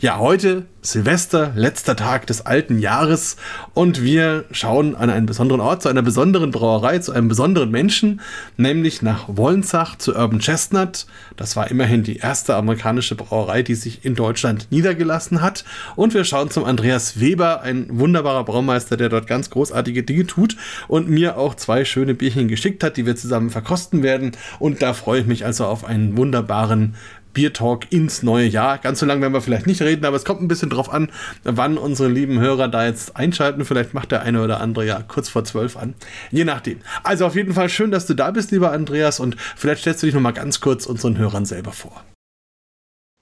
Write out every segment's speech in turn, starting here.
Ja, heute Silvester, letzter Tag des alten Jahres und wir schauen an einen besonderen Ort, zu einer besonderen Brauerei, zu einem besonderen Menschen, nämlich nach Wollensach zu Urban Chestnut. Das war immerhin die erste amerikanische Brauerei, die sich in Deutschland niedergelassen hat. Und wir schauen zum Andreas Weber, ein wunderbarer Braumeister, der dort ganz großartige Dinge tut und mir auch zwei schöne Bierchen geschickt hat, die wir zusammen verkosten werden. Und da freue ich mich also auf einen wunderbaren Beer Talk ins neue Jahr. Ganz so lange werden wir vielleicht nicht reden, aber es kommt ein bisschen drauf an, wann unsere lieben Hörer da jetzt einschalten. Vielleicht macht der eine oder andere ja kurz vor zwölf an. Je nachdem. Also auf jeden Fall schön, dass du da bist, lieber Andreas, und vielleicht stellst du dich nochmal ganz kurz unseren Hörern selber vor.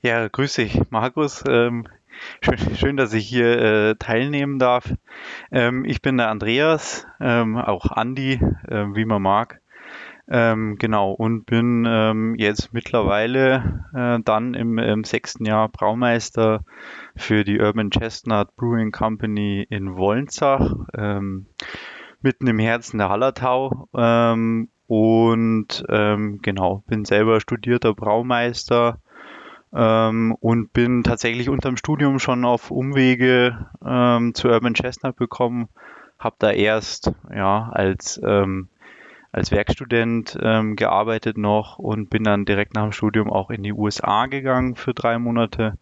Ja, grüß dich, Markus. Ähm, schön, schön, dass ich hier äh, teilnehmen darf. Ähm, ich bin der Andreas, ähm, auch Andi, äh, wie man mag. Ähm, genau, und bin ähm, jetzt mittlerweile äh, dann im, im, sechsten Jahr Braumeister für die Urban Chestnut Brewing Company in Wollensach, ähm, mitten im Herzen der Hallertau. Ähm, und ähm, genau, bin selber studierter Braumeister ähm, und bin tatsächlich unterm Studium schon auf Umwege zu Urban Chestnut bekommen. Habe da erst ja als ähm, als Werkstudent ähm, gearbeitet noch und bin dann direkt nach dem Studium auch in die USA gegangen für drei Monate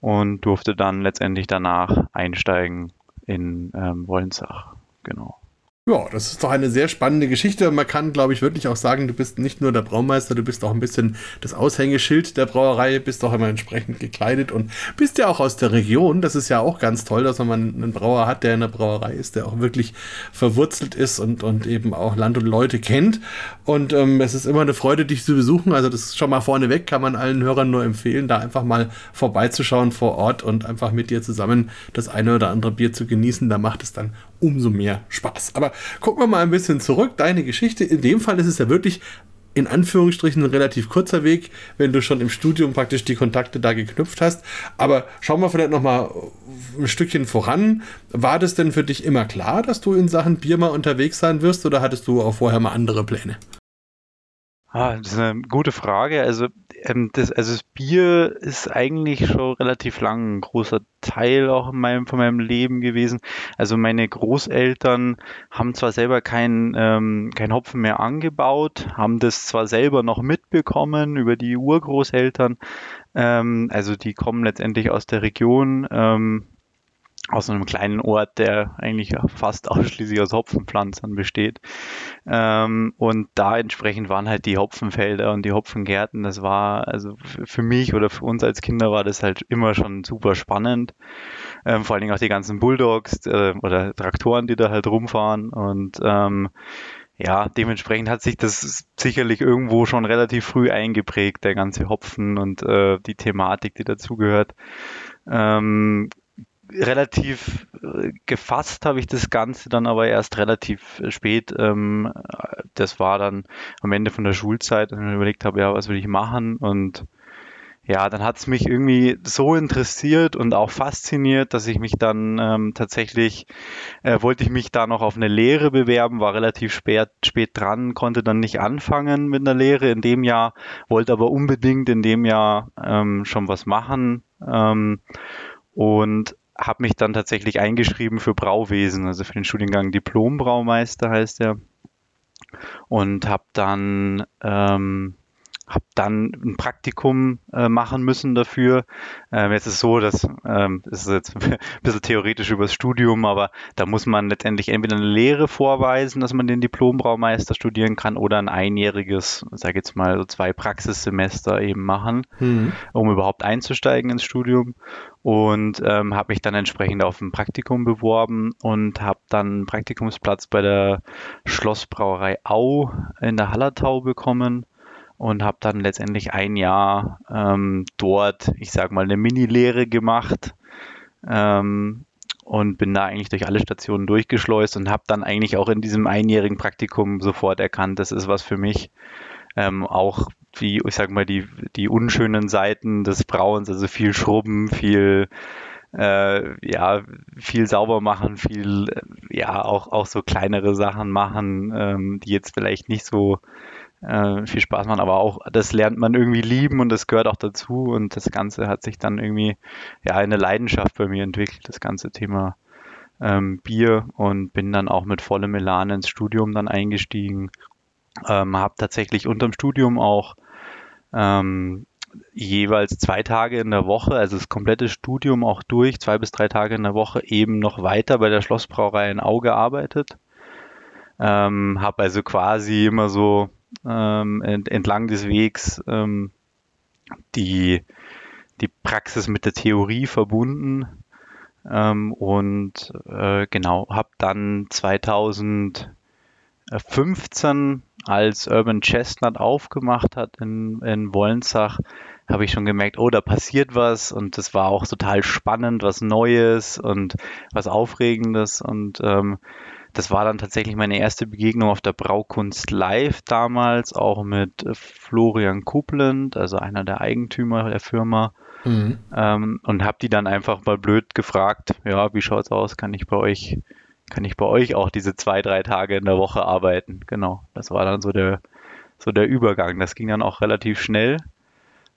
und durfte dann letztendlich danach einsteigen in ähm, Wollensach. Genau. Ja, das ist doch eine sehr spannende Geschichte. Man kann, glaube ich, wirklich auch sagen, du bist nicht nur der Braumeister, du bist auch ein bisschen das Aushängeschild der Brauerei, bist auch immer entsprechend gekleidet und bist ja auch aus der Region. Das ist ja auch ganz toll, dass man einen Brauer hat, der in der Brauerei ist, der auch wirklich verwurzelt ist und, und eben auch Land und Leute kennt. Und ähm, es ist immer eine Freude, dich zu besuchen. Also das ist schon mal vorneweg, kann man allen Hörern nur empfehlen, da einfach mal vorbeizuschauen vor Ort und einfach mit dir zusammen das eine oder andere Bier zu genießen. Da macht es dann umso mehr Spaß. Aber gucken wir mal ein bisschen zurück. Deine Geschichte, in dem Fall ist es ja wirklich in Anführungsstrichen ein relativ kurzer Weg, wenn du schon im Studium praktisch die Kontakte da geknüpft hast. Aber schauen wir vielleicht noch mal ein Stückchen voran. War das denn für dich immer klar, dass du in Sachen Bier mal unterwegs sein wirst oder hattest du auch vorher mal andere Pläne? Ah, das ist eine gute Frage. Also, ähm, das, also das Bier ist eigentlich schon relativ lang ein großer Teil auch in meinem, von meinem Leben gewesen. Also meine Großeltern haben zwar selber kein, ähm, kein Hopfen mehr angebaut, haben das zwar selber noch mitbekommen über die Urgroßeltern. Ähm, also die kommen letztendlich aus der Region. Ähm, aus einem kleinen Ort, der eigentlich fast ausschließlich aus Hopfenpflanzen besteht. Ähm, und da entsprechend waren halt die Hopfenfelder und die Hopfengärten, das war, also für mich oder für uns als Kinder war das halt immer schon super spannend. Ähm, vor allen Dingen auch die ganzen Bulldogs äh, oder Traktoren, die da halt rumfahren und ähm, ja, dementsprechend hat sich das sicherlich irgendwo schon relativ früh eingeprägt, der ganze Hopfen und äh, die Thematik, die dazugehört. Ähm, relativ äh, gefasst habe ich das Ganze dann aber erst relativ spät. Ähm, das war dann am Ende von der Schulzeit, als ich mir überlegt habe, ja, was will ich machen? Und ja, dann hat es mich irgendwie so interessiert und auch fasziniert, dass ich mich dann ähm, tatsächlich, äh, wollte ich mich da noch auf eine Lehre bewerben, war relativ spät, spät dran, konnte dann nicht anfangen mit einer Lehre in dem Jahr, wollte aber unbedingt in dem Jahr ähm, schon was machen. Ähm, und habe mich dann tatsächlich eingeschrieben für Brauwesen, also für den Studiengang Diplom-Braumeister heißt er. Und habe dann ähm, habe dann ein Praktikum äh, machen müssen dafür. Ähm, jetzt ist es so, dass ähm, das ist jetzt ein bisschen theoretisch übers Studium, aber da muss man letztendlich entweder eine Lehre vorweisen, dass man den Diplombraumeister studieren kann, oder ein einjähriges, sage jetzt mal so zwei Praxissemester eben machen, mhm. um überhaupt einzusteigen ins Studium. Und ähm, habe mich dann entsprechend auf ein Praktikum beworben und habe dann einen Praktikumsplatz bei der Schlossbrauerei Au in der Hallertau bekommen und habe dann letztendlich ein Jahr ähm, dort, ich sag mal, eine Mini-Lehre gemacht ähm, und bin da eigentlich durch alle Stationen durchgeschleust und habe dann eigentlich auch in diesem einjährigen Praktikum sofort erkannt, das ist was für mich. Ähm, auch die, ich sag mal, die, die unschönen Seiten des Brauens, also viel Schrubben, viel äh, ja, viel sauber machen, viel, äh, ja, auch, auch so kleinere Sachen machen, ähm, die jetzt vielleicht nicht so äh, viel Spaß machen, aber auch das lernt man irgendwie lieben und das gehört auch dazu und das Ganze hat sich dann irgendwie, ja, eine Leidenschaft bei mir entwickelt, das ganze Thema ähm, Bier und bin dann auch mit vollem Elan ins Studium dann eingestiegen. Ähm, habe tatsächlich unterm Studium auch ähm, jeweils zwei Tage in der Woche, also das komplette Studium auch durch, zwei bis drei Tage in der Woche eben noch weiter bei der Schlossbrauerei in Au gearbeitet. Ähm, habe also quasi immer so ähm, ent entlang des Wegs ähm, die, die Praxis mit der Theorie verbunden ähm, und äh, genau, habe dann 2015 als Urban Chestnut aufgemacht hat in, in Wollensach, habe ich schon gemerkt, oh, da passiert was und das war auch total spannend, was Neues und was Aufregendes und ähm, das war dann tatsächlich meine erste Begegnung auf der Braukunst Live damals, auch mit Florian Kupland, also einer der Eigentümer der Firma. Mhm. Ähm, und habe die dann einfach mal blöd gefragt, ja, wie schaut's aus? Kann ich bei euch kann ich bei euch auch diese zwei, drei Tage in der Woche arbeiten. Genau, das war dann so der, so der Übergang. Das ging dann auch relativ schnell,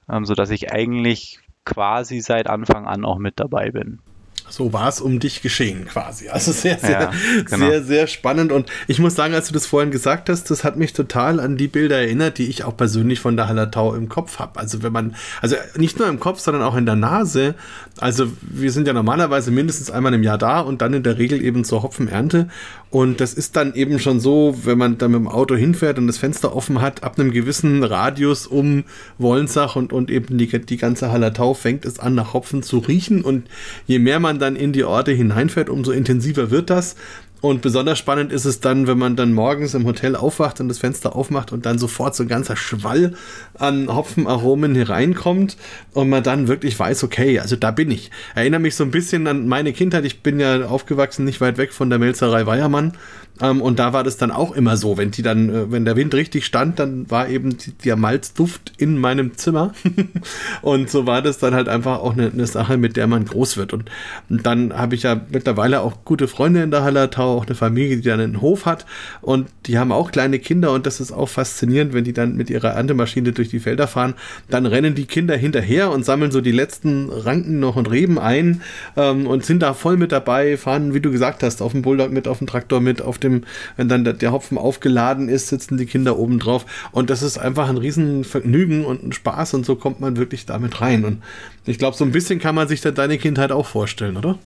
ähm, sodass ich eigentlich quasi seit Anfang an auch mit dabei bin. So war es um dich geschehen quasi. Also sehr, sehr, ja, genau. sehr, sehr spannend. Und ich muss sagen, als du das vorhin gesagt hast, das hat mich total an die Bilder erinnert, die ich auch persönlich von der Hallertau im Kopf habe. Also wenn man, also nicht nur im Kopf, sondern auch in der Nase. Also wir sind ja normalerweise mindestens einmal im Jahr da und dann in der Regel eben zur Hopfenernte. Und das ist dann eben schon so, wenn man dann mit dem Auto hinfährt und das Fenster offen hat, ab einem gewissen Radius um Wollensach und, und eben die, die ganze Hallertau fängt es an, nach Hopfen zu riechen. Und je mehr man dann in die Orte hineinfährt, umso intensiver wird das. Und besonders spannend ist es dann, wenn man dann morgens im Hotel aufwacht und das Fenster aufmacht und dann sofort so ein ganzer Schwall an Hopfenaromen hereinkommt und man dann wirklich weiß, okay, also da bin ich. Erinnere mich so ein bisschen an meine Kindheit. Ich bin ja aufgewachsen nicht weit weg von der Melzerei Weiermann ähm, und da war das dann auch immer so, wenn die dann, äh, wenn der Wind richtig stand, dann war eben die, der Malzduft in meinem Zimmer. und so war das dann halt einfach auch eine, eine Sache, mit der man groß wird. Und, und dann habe ich ja mittlerweile auch gute Freunde in der Hallertau, auch eine Familie, die dann einen Hof hat. Und die haben auch kleine Kinder und das ist auch faszinierend, wenn die dann mit ihrer Erntemaschine durch die Felder fahren. Dann rennen die Kinder hinterher und sammeln so die letzten Ranken noch und Reben ein ähm, und sind da voll mit dabei, fahren, wie du gesagt hast, auf dem Bulldog mit, auf dem Traktor mit, auf dem wenn dann der, der Hopfen aufgeladen ist, sitzen die Kinder oben drauf. Und das ist einfach ein Riesenvergnügen und ein Spaß und so kommt man wirklich damit rein. Und ich glaube, so ein bisschen kann man sich da deine Kindheit auch vorstellen, oder?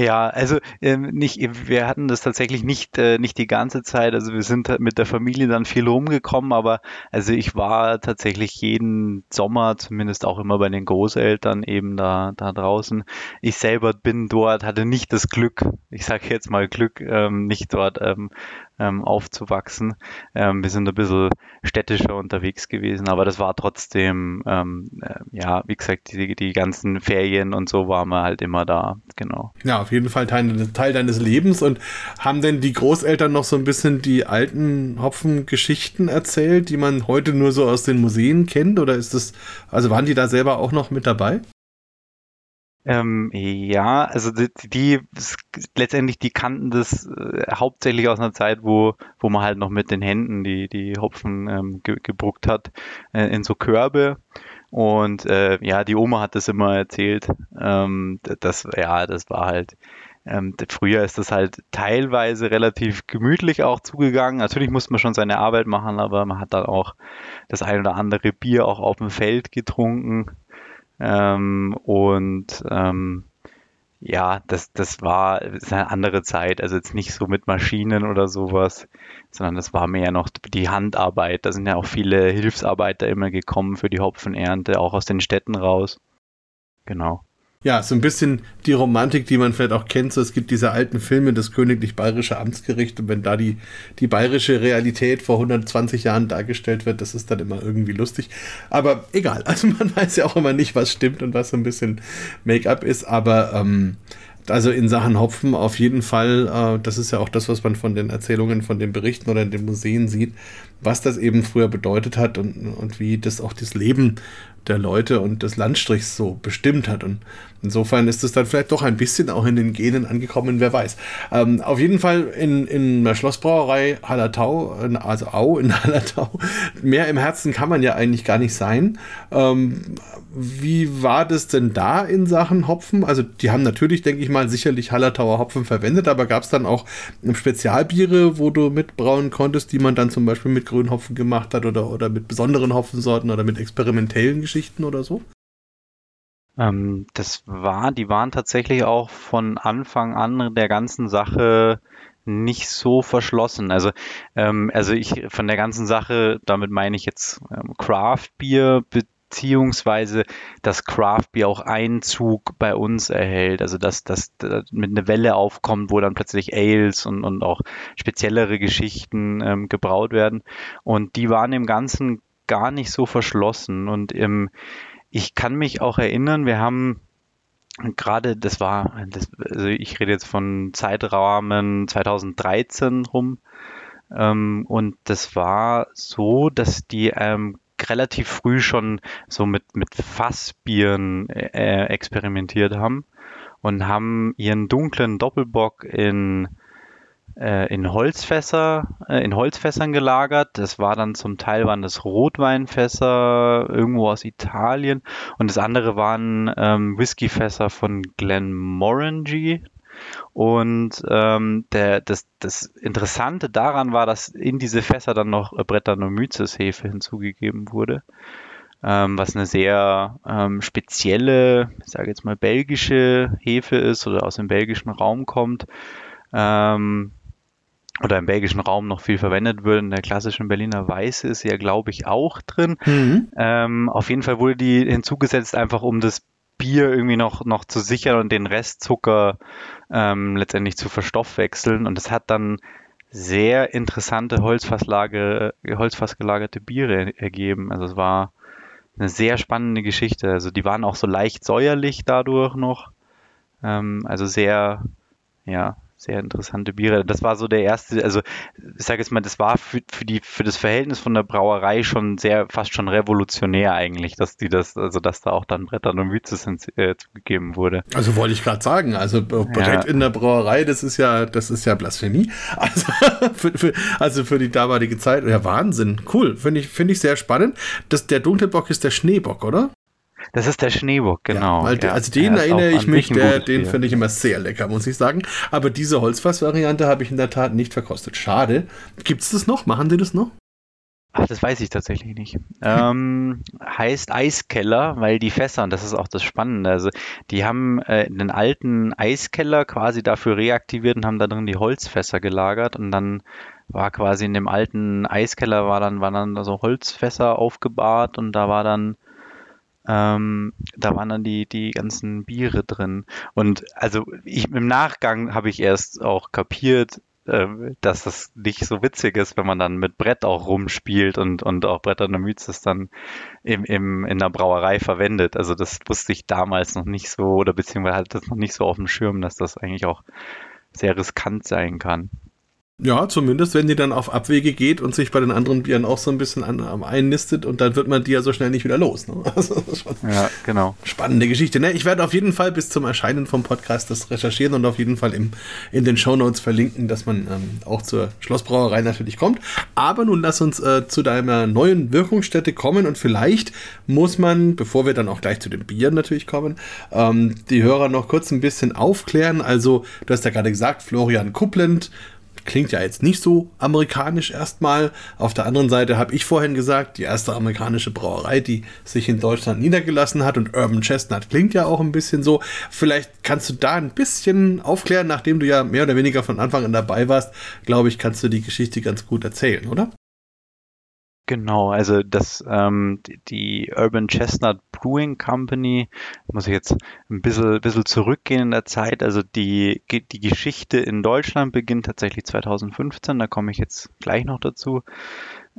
Ja, also ähm, nicht, wir hatten das tatsächlich nicht, äh, nicht die ganze Zeit. Also wir sind mit der Familie dann viel rumgekommen, aber also ich war tatsächlich jeden Sommer, zumindest auch immer bei den Großeltern eben da, da draußen. Ich selber bin dort, hatte nicht das Glück, ich sage jetzt mal Glück, ähm, nicht dort ähm, ähm, aufzuwachsen. Ähm, wir sind ein bisschen städtischer unterwegs gewesen, aber das war trotzdem, ähm, äh, ja, wie gesagt, die, die ganzen Ferien und so waren wir halt immer da, genau. Ja, auf jeden Fall Teil, Teil deines Lebens und haben denn die Großeltern noch so ein bisschen die alten Hopfengeschichten erzählt, die man heute nur so aus den Museen kennt oder ist das, also waren die da selber auch noch mit dabei? Ähm, ja, also die, die, letztendlich die kannten das äh, hauptsächlich aus einer Zeit, wo, wo man halt noch mit den Händen die, die Hopfen ähm, ge, gebruckt hat äh, in so Körbe. Und äh, ja, die Oma hat das immer erzählt. Ähm, das, ja, das war halt. Ähm, früher ist das halt teilweise relativ gemütlich auch zugegangen. Natürlich musste man schon seine Arbeit machen, aber man hat dann auch das ein oder andere Bier auch auf dem Feld getrunken. Ähm, und ähm, ja, das, das war das eine andere Zeit. Also jetzt nicht so mit Maschinen oder sowas, sondern das war mehr noch die Handarbeit. Da sind ja auch viele Hilfsarbeiter immer gekommen für die Hopfenernte, auch aus den Städten raus. Genau. Ja, so ein bisschen die Romantik, die man vielleicht auch kennt. So, es gibt diese alten Filme, das königlich-bayerische Amtsgericht. Und wenn da die, die bayerische Realität vor 120 Jahren dargestellt wird, das ist dann immer irgendwie lustig. Aber egal. Also man weiß ja auch immer nicht, was stimmt und was so ein bisschen Make-up ist. Aber ähm, also in Sachen Hopfen auf jeden Fall, äh, das ist ja auch das, was man von den Erzählungen, von den Berichten oder in den Museen sieht, was das eben früher bedeutet hat und, und wie das auch das Leben der Leute und des Landstrichs so bestimmt hat. Und Insofern ist es dann vielleicht doch ein bisschen auch in den Genen angekommen, wer weiß. Ähm, auf jeden Fall in, in der Schlossbrauerei Hallertau, also Au in Hallertau, mehr im Herzen kann man ja eigentlich gar nicht sein. Ähm, wie war das denn da in Sachen Hopfen? Also die haben natürlich, denke ich mal, sicherlich Hallertauer Hopfen verwendet, aber gab es dann auch Spezialbiere, wo du mitbrauen konntest, die man dann zum Beispiel mit Grünhopfen gemacht hat oder, oder mit besonderen Hopfensorten oder mit experimentellen Geschichten oder so? Ähm, das war, die waren tatsächlich auch von Anfang an der ganzen Sache nicht so verschlossen. Also, ähm, also ich von der ganzen Sache, damit meine ich jetzt ähm, Craft Beer beziehungsweise dass Craft Beer auch Einzug bei uns erhält. Also dass das mit einer Welle aufkommt, wo dann plötzlich Ales und, und auch speziellere Geschichten ähm, gebraut werden. Und die waren im Ganzen gar nicht so verschlossen. Und im ich kann mich auch erinnern, wir haben gerade, das war, das, also ich rede jetzt von Zeitrahmen 2013 rum, ähm, und das war so, dass die ähm, relativ früh schon so mit, mit Fassbieren äh, experimentiert haben und haben ihren dunklen Doppelbock in äh, in Holzfässer, äh, in Holzfässern gelagert. Das war dann zum Teil waren das Rotweinfässer irgendwo aus Italien und das andere waren ähm, Whiskyfässer von Glenmorangie. Und ähm, der, das, das Interessante daran war, dass in diese Fässer dann noch Brettanomyces-Hefe hinzugegeben wurde, ähm, was eine sehr ähm, spezielle, ich sage jetzt mal belgische Hefe ist oder aus dem belgischen Raum kommt. Ähm, oder im belgischen Raum noch viel verwendet wird. In der klassischen Berliner Weiße ist ja, glaube ich, auch drin. Mhm. Ähm, auf jeden Fall wurde die hinzugesetzt, einfach um das Bier irgendwie noch, noch zu sichern und den Restzucker ähm, letztendlich zu verstoffwechseln. Und das hat dann sehr interessante Holzfasslage, Holzfassgelagerte Biere ergeben. Also es war eine sehr spannende Geschichte. Also die waren auch so leicht säuerlich dadurch noch. Ähm, also sehr, ja, sehr interessante Biere. Das war so der erste, also ich sage jetzt mal, das war für, für, die, für das Verhältnis von der Brauerei schon sehr, fast schon revolutionär eigentlich, dass die das, also dass da auch dann Brettern und Wizes äh, zugegeben wurde. Also wollte ich gerade sagen, also Brett ja. in der Brauerei, das ist ja, das ist ja Blasphemie. Also für, für, also für die damalige Zeit, ja Wahnsinn, cool, finde ich, finde ich sehr spannend. Das, der dunkle Bock ist der Schneebock, oder? Das ist der Schneebock, genau. Ja, ja, also den erinnere ich mich, der, den finde ich immer sehr lecker, muss ich sagen. Aber diese Holzfass-Variante habe ich in der Tat nicht verkostet. Schade. Gibt es das noch? Machen Sie das noch? Ach, das weiß ich tatsächlich nicht. ähm, heißt Eiskeller, weil die Fässer, und das ist auch das Spannende, also die haben äh, einen alten Eiskeller quasi dafür reaktiviert und haben da drin die Holzfässer gelagert und dann war quasi in dem alten Eiskeller war dann, waren dann so Holzfässer aufgebahrt und da war dann ähm, da waren dann die, die ganzen Biere drin. Und also ich, im Nachgang habe ich erst auch kapiert, äh, dass das nicht so witzig ist, wenn man dann mit Brett auch rumspielt und, und auch Brettanomyces dann im, im, in der Brauerei verwendet. Also das wusste ich damals noch nicht so oder beziehungsweise hatte das noch nicht so auf dem Schirm, dass das eigentlich auch sehr riskant sein kann. Ja, zumindest wenn die dann auf Abwege geht und sich bei den anderen Bieren auch so ein bisschen an, einnistet und dann wird man die ja so schnell nicht wieder los. Ne? Also, ja, genau. Spannende Geschichte. Ne? Ich werde auf jeden Fall bis zum Erscheinen vom Podcast das recherchieren und auf jeden Fall im, in den Show Notes verlinken, dass man ähm, auch zur Schlossbrauerei natürlich kommt. Aber nun lass uns äh, zu deiner neuen Wirkungsstätte kommen und vielleicht muss man, bevor wir dann auch gleich zu den Bieren natürlich kommen, ähm, die Hörer noch kurz ein bisschen aufklären. Also, du hast ja gerade gesagt, Florian Kupplend klingt ja jetzt nicht so amerikanisch erstmal. Auf der anderen Seite habe ich vorhin gesagt, die erste amerikanische Brauerei, die sich in Deutschland niedergelassen hat und Urban Chestnut klingt ja auch ein bisschen so. Vielleicht kannst du da ein bisschen aufklären, nachdem du ja mehr oder weniger von Anfang an dabei warst, glaube ich, kannst du die Geschichte ganz gut erzählen, oder? Genau, also das, ähm, die Urban Chestnut Brewing Company, muss ich jetzt ein bisschen, bisschen zurückgehen in der Zeit. Also die, die Geschichte in Deutschland beginnt tatsächlich 2015, da komme ich jetzt gleich noch dazu.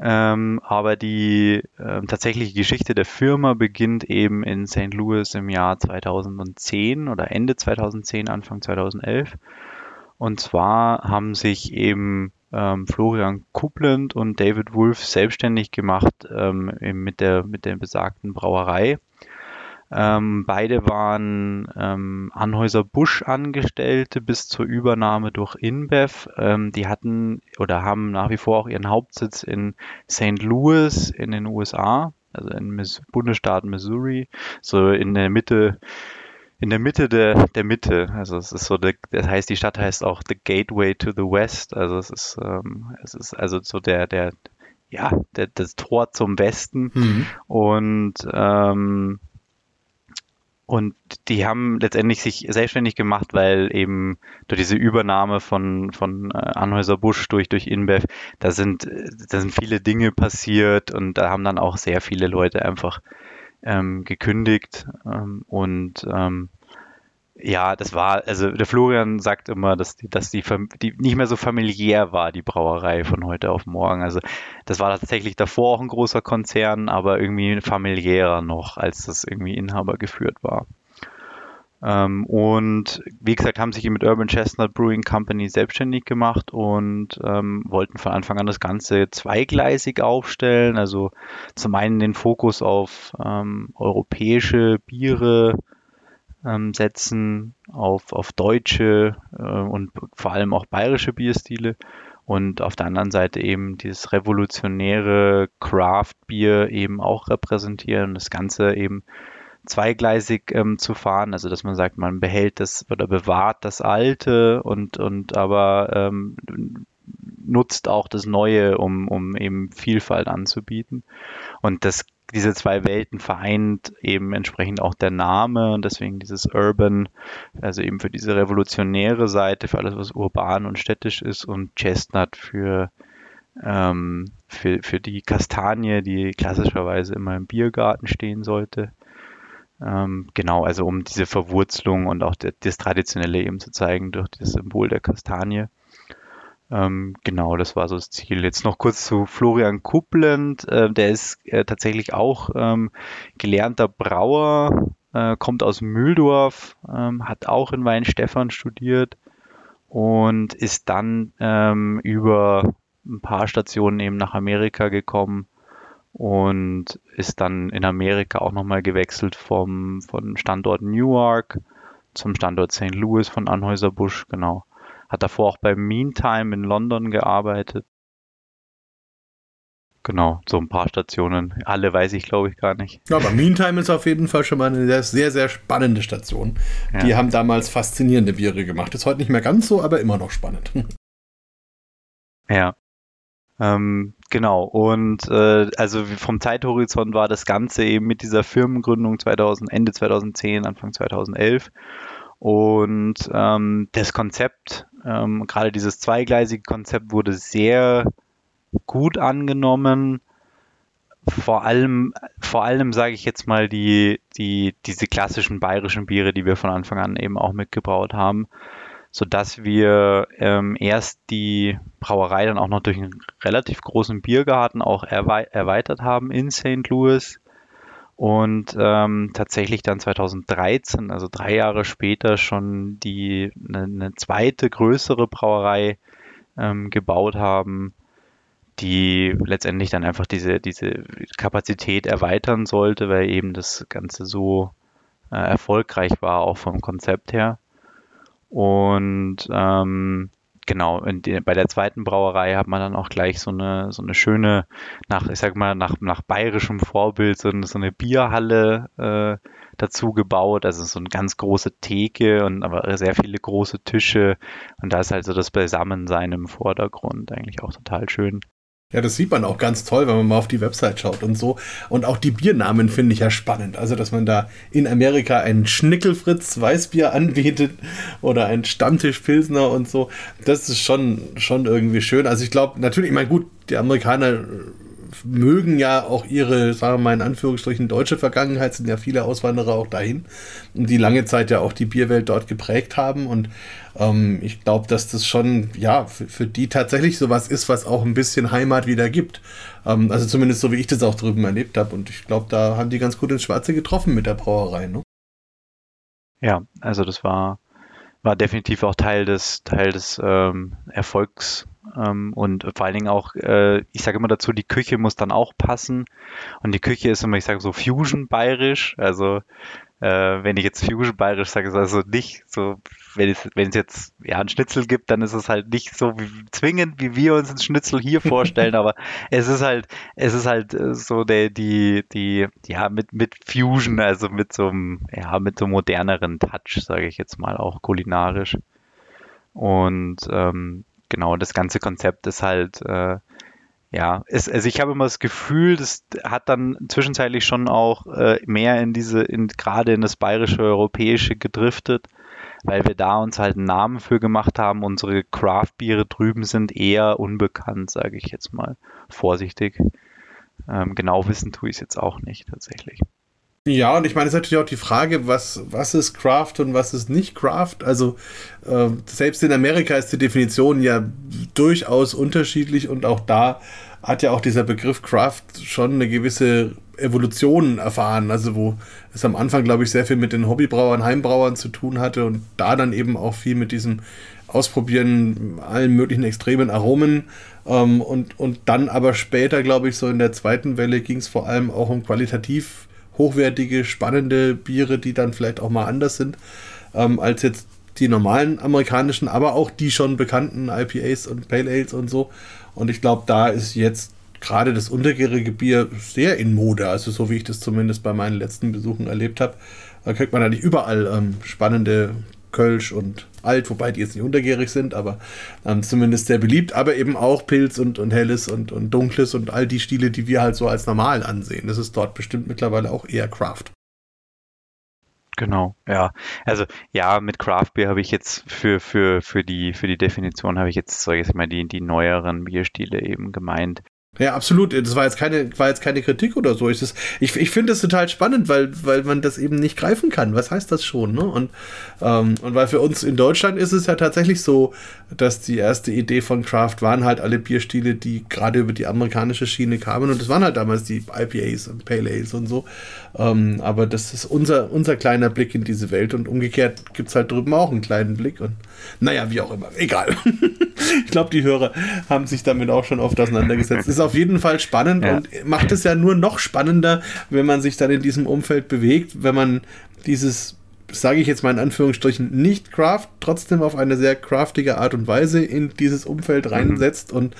Ähm, aber die ähm, tatsächliche Geschichte der Firma beginnt eben in St. Louis im Jahr 2010 oder Ende 2010, Anfang 2011. Und zwar haben sich eben ähm, Florian Kupland und David Wolf selbstständig gemacht ähm, mit, der, mit der besagten Brauerei. Ähm, beide waren ähm, Anhäuser-Busch-Angestellte bis zur Übernahme durch InBev. Ähm, die hatten oder haben nach wie vor auch ihren Hauptsitz in St. Louis in den USA, also im Bundesstaat Missouri, so in der Mitte in der Mitte der, der Mitte. Also es ist so, der, das heißt, die Stadt heißt auch The Gateway to the West. Also es ist, ähm, es ist also so der, der, ja, der, das Tor zum Westen. Mhm. Und ähm, und die haben letztendlich sich selbstständig gemacht, weil eben durch diese Übernahme von, von äh, Anhäuser-Busch durch, durch InBev, da sind, da sind viele Dinge passiert und da haben dann auch sehr viele Leute einfach ähm, gekündigt ähm, und ähm, ja, das war, also der Florian sagt immer, dass die, dass die, die nicht mehr so familiär war, die Brauerei von heute auf morgen. Also das war tatsächlich davor auch ein großer Konzern, aber irgendwie familiärer noch, als das irgendwie Inhaber geführt war. Ähm, und wie gesagt, haben sich mit Urban Chestnut Brewing Company selbstständig gemacht und ähm, wollten von Anfang an das Ganze zweigleisig aufstellen. Also zum einen den Fokus auf ähm, europäische Biere ähm, setzen, auf, auf deutsche äh, und vor allem auch bayerische Bierstile. Und auf der anderen Seite eben dieses revolutionäre Craft-Bier eben auch repräsentieren. Das Ganze eben zweigleisig ähm, zu fahren, also dass man sagt, man behält das oder bewahrt das Alte und, und aber ähm, nutzt auch das Neue, um, um eben Vielfalt anzubieten. Und das, diese zwei Welten vereint eben entsprechend auch der Name und deswegen dieses Urban, also eben für diese revolutionäre Seite, für alles, was urban und städtisch ist und Chestnut für ähm, für, für die Kastanie, die klassischerweise immer im Biergarten stehen sollte. Ähm, genau, also um diese Verwurzelung und auch das Traditionelle eben zu zeigen durch das Symbol der Kastanie. Ähm, genau, das war so das Ziel. Jetzt noch kurz zu Florian Kupplend. Äh, der ist äh, tatsächlich auch ähm, gelernter Brauer, äh, kommt aus Mühldorf, ähm, hat auch in Weinstefan studiert und ist dann ähm, über ein paar Stationen eben nach Amerika gekommen und ist dann in Amerika auch nochmal gewechselt vom, von Standort Newark zum Standort St. Louis von Anhäuser-Busch, genau. Hat davor auch bei Meantime in London gearbeitet. Genau, so ein paar Stationen. Alle weiß ich, glaube ich, gar nicht. Ja, aber Meantime ist auf jeden Fall schon mal eine sehr, sehr spannende Station. Ja. Die haben damals faszinierende Biere gemacht. Ist heute nicht mehr ganz so, aber immer noch spannend. Ja, ähm, genau, und äh, also vom Zeithorizont war das Ganze eben mit dieser Firmengründung 2000, Ende 2010, Anfang 2011. Und ähm, das Konzept, ähm, gerade dieses zweigleisige Konzept, wurde sehr gut angenommen. Vor allem, vor allem sage ich jetzt mal die, die, diese klassischen bayerischen Biere, die wir von Anfang an eben auch mitgebraut haben sodass wir ähm, erst die Brauerei dann auch noch durch einen relativ großen Biergarten auch erwei erweitert haben in St. Louis und ähm, tatsächlich dann 2013, also drei Jahre später, schon die eine, eine zweite größere Brauerei ähm, gebaut haben, die letztendlich dann einfach diese, diese Kapazität erweitern sollte, weil eben das Ganze so äh, erfolgreich war, auch vom Konzept her. Und ähm, genau, die, bei der zweiten Brauerei hat man dann auch gleich so eine, so eine schöne, nach, ich sag mal, nach, nach bayerischem Vorbild, so, eine, so eine Bierhalle äh, dazu gebaut. Also so eine ganz große Theke und aber sehr viele große Tische. Und da ist halt so das Beisammensein im Vordergrund eigentlich auch total schön. Ja, das sieht man auch ganz toll, wenn man mal auf die Website schaut und so. Und auch die Biernamen finde ich ja spannend. Also, dass man da in Amerika ein Schnickelfritz Weißbier anbietet oder ein Stammtisch Pilsner und so. Das ist schon, schon irgendwie schön. Also, ich glaube, natürlich, ich meine, gut, die Amerikaner mögen ja auch ihre, sagen wir mal in Anführungsstrichen, deutsche Vergangenheit, sind ja viele Auswanderer auch dahin die lange Zeit ja auch die Bierwelt dort geprägt haben. Und ähm, ich glaube, dass das schon, ja, für, für, die tatsächlich sowas ist, was auch ein bisschen Heimat wieder gibt. Ähm, also zumindest so, wie ich das auch drüben erlebt habe. Und ich glaube, da haben die ganz gut ins Schwarze getroffen mit der Brauerei, ne? Ja, also das war, war definitiv auch Teil des, Teil des ähm, Erfolgs Ähm, und vor allen Dingen auch, äh, ich sage immer dazu, die Küche muss dann auch passen. Und die Küche ist immer, ich sage so Fusion bayerisch. Also äh, wenn ich jetzt Fusion bayerisch sage, ist also nicht so, wenn es, wenn es jetzt ja ein Schnitzel gibt, dann ist es halt nicht so wie, zwingend, wie wir uns ein Schnitzel hier vorstellen, aber es ist halt, es ist halt äh, so der, die, die, ja, mit, mit Fusion, also mit so einem, ja, mit so moderneren Touch, sage ich jetzt mal, auch kulinarisch. Und ähm, genau, das ganze Konzept ist halt, äh, ja, es, also ich habe immer das Gefühl, das hat dann zwischenzeitlich schon auch äh, mehr in diese, in, gerade in das bayerische, europäische gedriftet, weil wir da uns halt einen Namen für gemacht haben. Unsere Craft-Biere drüben sind eher unbekannt, sage ich jetzt mal vorsichtig. Ähm, genau wissen tue ich es jetzt auch nicht tatsächlich. Ja, und ich meine, es ist natürlich auch die Frage, was, was ist Craft und was ist nicht Craft. Also äh, selbst in Amerika ist die Definition ja durchaus unterschiedlich und auch da hat ja auch dieser Begriff Craft schon eine gewisse Evolution erfahren. Also wo es am Anfang, glaube ich, sehr viel mit den Hobbybrauern, Heimbrauern zu tun hatte und da dann eben auch viel mit diesem Ausprobieren allen möglichen extremen Aromen. Ähm, und, und dann aber später, glaube ich, so in der zweiten Welle ging es vor allem auch um qualitativ hochwertige, spannende Biere, die dann vielleicht auch mal anders sind ähm, als jetzt die normalen amerikanischen, aber auch die schon bekannten IPAs und Pale Ales und so. Und ich glaube, da ist jetzt gerade das untergärige Bier sehr in Mode. Also so wie ich das zumindest bei meinen letzten Besuchen erlebt habe. Da kriegt man eigentlich überall ähm, spannende Kölsch und Alt, wobei die jetzt nicht untergärig sind, aber ähm, zumindest sehr beliebt, aber eben auch Pilz und, und Helles und, und Dunkles und all die Stile, die wir halt so als normal ansehen. Das ist dort bestimmt mittlerweile auch eher Craft. Genau, ja. Also ja, mit Craft Beer habe ich jetzt für, für, für, die, für die Definition habe ich jetzt, sag ich mal, die, die neueren Bierstile eben gemeint. Ja, absolut. Das war jetzt keine, war jetzt keine Kritik oder so. Ich, ich, ich finde das total spannend, weil, weil man das eben nicht greifen kann. Was heißt das schon? Ne? Und, ähm, und weil für uns in Deutschland ist es ja tatsächlich so, dass die erste Idee von Craft waren halt alle Bierstile, die gerade über die amerikanische Schiene kamen. Und das waren halt damals die IPAs und Pale Ales und so. Ähm, aber das ist unser, unser kleiner Blick in diese Welt. Und umgekehrt gibt es halt drüben auch einen kleinen Blick. Und naja, wie auch immer. Egal. ich glaube, die Hörer haben sich damit auch schon oft auseinandergesetzt. Ist auf jeden Fall spannend ja. und macht es ja nur noch spannender, wenn man sich dann in diesem Umfeld bewegt, wenn man dieses sage ich jetzt mal in Anführungsstrichen, nicht Craft, trotzdem auf eine sehr craftige Art und Weise in dieses Umfeld mhm. reinsetzt mhm. und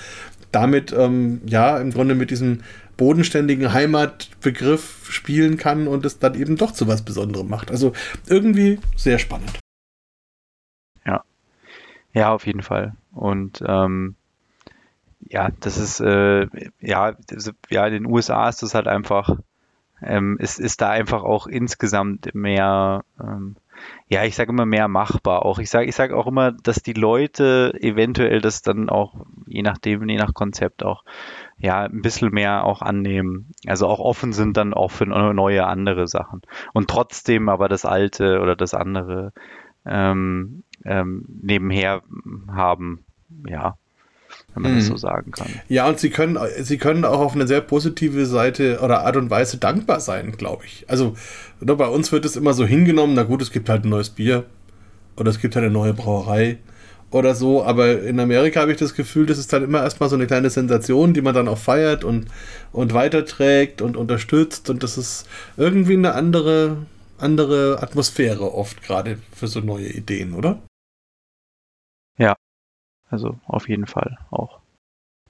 damit, ähm, ja, im Grunde mit diesem bodenständigen Heimatbegriff spielen kann und es dann eben doch zu was Besonderem macht. Also irgendwie sehr spannend. Ja, auf jeden Fall. Und ähm, ja, das ist, äh, ja, ja, in den USA ist das halt einfach, ähm, es ist da einfach auch insgesamt mehr, ähm, ja, ich sage immer mehr machbar. Auch ich sage, ich sage auch immer, dass die Leute eventuell das dann auch, je nachdem, je nach Konzept auch, ja, ein bisschen mehr auch annehmen. Also auch offen sind dann auch für neue andere Sachen. Und trotzdem aber das Alte oder das andere ähm, ähm, nebenher haben, ja, wenn man mhm. das so sagen kann. Ja, und sie können, sie können auch auf eine sehr positive Seite oder Art und Weise dankbar sein, glaube ich. Also bei uns wird es immer so hingenommen, na gut, es gibt halt ein neues Bier oder es gibt halt eine neue Brauerei oder so, aber in Amerika habe ich das Gefühl, das ist dann immer erstmal so eine kleine Sensation, die man dann auch feiert und, und weiterträgt und unterstützt und das ist irgendwie eine andere, andere Atmosphäre oft gerade für so neue Ideen, oder? Ja, also auf jeden Fall auch.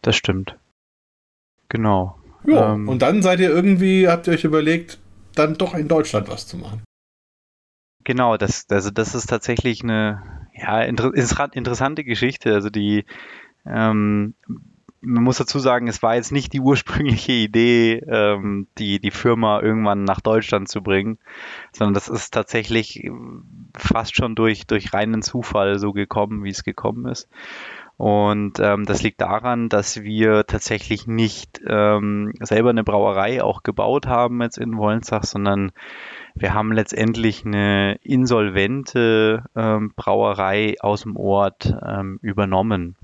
Das stimmt. Genau. Ja, ähm, und dann seid ihr irgendwie, habt ihr euch überlegt, dann doch in Deutschland was zu machen. Genau, das, also das ist tatsächlich eine ja, inter interessante Geschichte. Also die, ähm, man muss dazu sagen, es war jetzt nicht die ursprüngliche Idee, ähm, die, die Firma irgendwann nach Deutschland zu bringen, sondern das ist tatsächlich fast schon durch, durch reinen Zufall so gekommen, wie es gekommen ist. Und ähm, das liegt daran, dass wir tatsächlich nicht ähm, selber eine Brauerei auch gebaut haben jetzt in Wollensach, sondern wir haben letztendlich eine insolvente ähm, Brauerei aus dem Ort ähm, übernommen.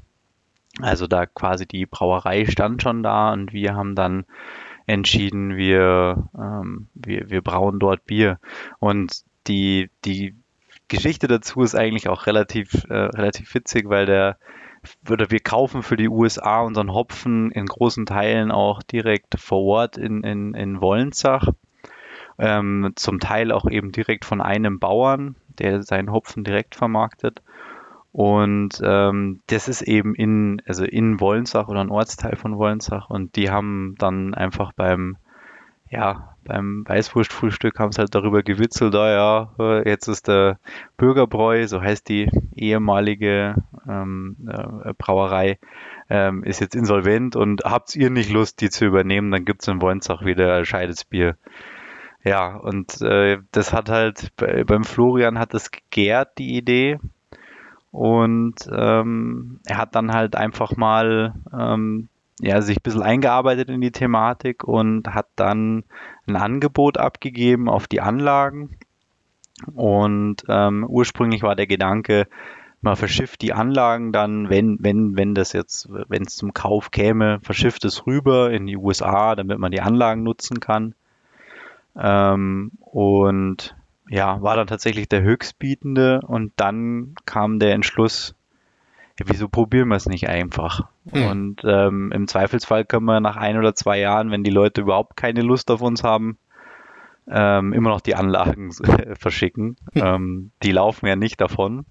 Also da quasi die Brauerei stand schon da und wir haben dann entschieden, wir, ähm, wir, wir brauen dort Bier. Und die, die Geschichte dazu ist eigentlich auch relativ, äh, relativ witzig, weil der oder wir kaufen für die USA unseren Hopfen in großen Teilen auch direkt vor Ort in, in, in Wollensach. Ähm, zum Teil auch eben direkt von einem Bauern, der seinen Hopfen direkt vermarktet. Und ähm, das ist eben in, also in Wollensach oder ein Ortsteil von Wollensach. Und die haben dann einfach beim, ja, beim Weißwurstfrühstück haben sie halt darüber gewitzelt, ah ja, jetzt ist der Bürgerbräu, so heißt die ehemalige ähm, äh, Brauerei, ähm, ist jetzt insolvent und habt ihr nicht Lust, die zu übernehmen, dann gibt es in Wollensach wieder scheides Bier. Ja, und äh, das hat halt, bei, beim Florian hat das gegärt, die Idee. Und ähm, er hat dann halt einfach mal ähm, ja, sich ein bisschen eingearbeitet in die Thematik und hat dann ein Angebot abgegeben auf die Anlagen. Und ähm, ursprünglich war der Gedanke, man verschifft die Anlagen dann, wenn, wenn, wenn das jetzt, wenn es zum Kauf käme, verschifft es rüber in die USA, damit man die Anlagen nutzen kann. Ähm, und ja, war dann tatsächlich der Höchstbietende und dann kam der Entschluss, ja, wieso probieren wir es nicht einfach? Mhm. Und ähm, im Zweifelsfall können wir nach ein oder zwei Jahren, wenn die Leute überhaupt keine Lust auf uns haben, ähm, immer noch die Anlagen verschicken. Mhm. Ähm, die laufen ja nicht davon.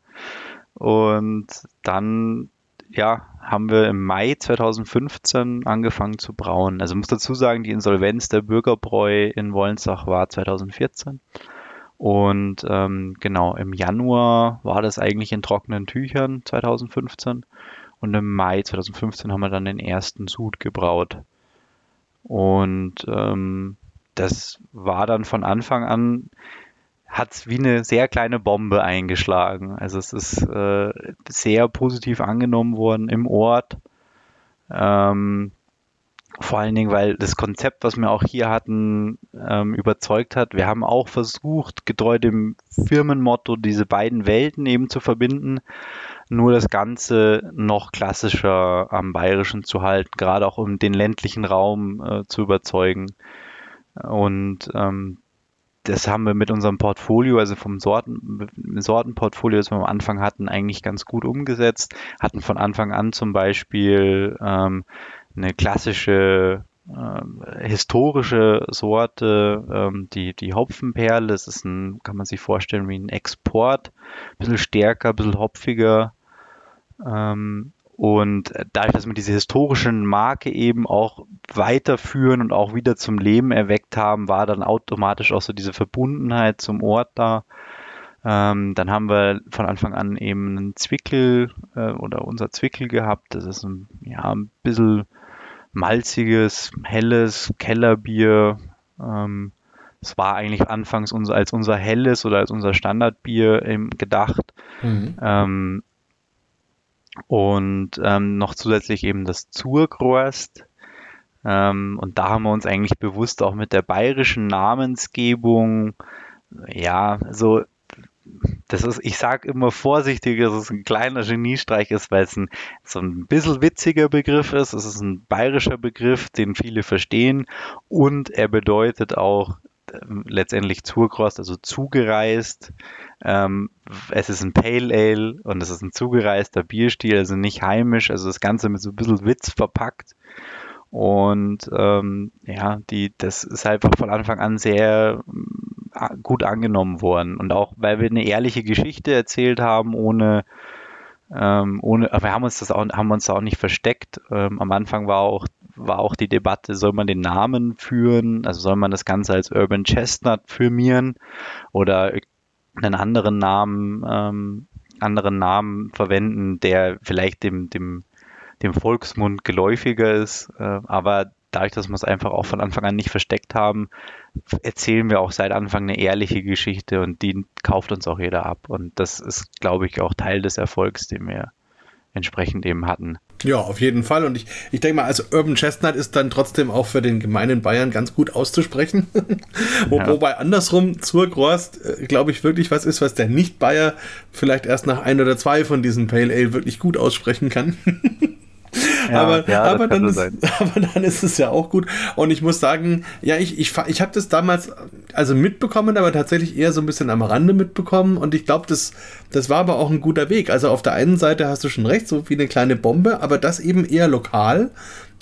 Und dann, ja, haben wir im Mai 2015 angefangen zu brauen. Also muss dazu sagen, die Insolvenz der Bürgerbräu in Wollensach war 2014. Und ähm, genau, im Januar war das eigentlich in trockenen Tüchern 2015. Und im Mai 2015 haben wir dann den ersten Sud gebraut. Und ähm, das war dann von Anfang an, hat es wie eine sehr kleine Bombe eingeschlagen. Also es ist äh, sehr positiv angenommen worden im Ort. Ähm, vor allen Dingen, weil das Konzept, was wir auch hier hatten, ähm, überzeugt hat. Wir haben auch versucht, getreu dem Firmenmotto, diese beiden Welten eben zu verbinden, nur das Ganze noch klassischer am Bayerischen zu halten, gerade auch um den ländlichen Raum äh, zu überzeugen. Und ähm, das haben wir mit unserem Portfolio, also vom Sorten, Sortenportfolio, das wir am Anfang hatten, eigentlich ganz gut umgesetzt. Hatten von Anfang an zum Beispiel ähm, eine klassische äh, historische Sorte, ähm, die, die Hopfenperle. Das ist ein, kann man sich vorstellen, wie ein Export. Ein bisschen stärker, ein bisschen hopfiger. Ähm, und dadurch, dass wir diese historischen Marke eben auch weiterführen und auch wieder zum Leben erweckt haben, war dann automatisch auch so diese Verbundenheit zum Ort da. Ähm, dann haben wir von Anfang an eben einen Zwickel äh, oder unser Zwickel gehabt. Das ist ein, ja, ein bisschen malziges, helles Kellerbier. Ähm, es war eigentlich anfangs unser, als unser helles oder als unser Standardbier ähm, gedacht. Mhm. Ähm, und ähm, noch zusätzlich eben das Zurgrost. Ähm, und da haben wir uns eigentlich bewusst auch mit der bayerischen Namensgebung, ja, so das ist, ich sage immer vorsichtig, dass es ein kleiner Geniestreich ist, weil es ein, so ein bisschen witziger Begriff ist. Es ist ein bayerischer Begriff, den viele verstehen und er bedeutet auch äh, letztendlich Zurkrost, also zugereist. Ähm, es ist ein Pale Ale und es ist ein zugereister Bierstil, also nicht heimisch, also das Ganze mit so ein bisschen Witz verpackt. Und ähm, ja, die, das ist einfach von Anfang an sehr gut angenommen worden. Und auch, weil wir eine ehrliche Geschichte erzählt haben, ohne, ähm, ohne, aber wir haben uns das auch, haben uns auch nicht versteckt. Ähm, am Anfang war auch, war auch die Debatte, soll man den Namen führen? Also soll man das Ganze als Urban Chestnut firmieren oder einen anderen Namen, ähm, anderen Namen verwenden, der vielleicht dem, dem, dem Volksmund geläufiger ist. Äh, aber dadurch, dass wir es einfach auch von Anfang an nicht versteckt haben, erzählen wir auch seit Anfang eine ehrliche Geschichte und die kauft uns auch jeder ab. Und das ist, glaube ich, auch Teil des Erfolgs, den wir entsprechend eben hatten. Ja, auf jeden Fall. Und ich, ich denke mal, also Urban Chestnut ist dann trotzdem auch für den gemeinen Bayern ganz gut auszusprechen. Wo, ja. Wobei andersrum Zurgrost, äh, glaube ich, wirklich was ist, was der Nicht-Bayer vielleicht erst nach ein oder zwei von diesen Pale Ale wirklich gut aussprechen kann. Ja, aber, ja, aber, dann ist, aber dann ist es ja auch gut. Und ich muss sagen, ja, ich, ich, ich habe das damals also mitbekommen, aber tatsächlich eher so ein bisschen am Rande mitbekommen. Und ich glaube, das, das war aber auch ein guter Weg. Also auf der einen Seite hast du schon recht, so wie eine kleine Bombe, aber das eben eher lokal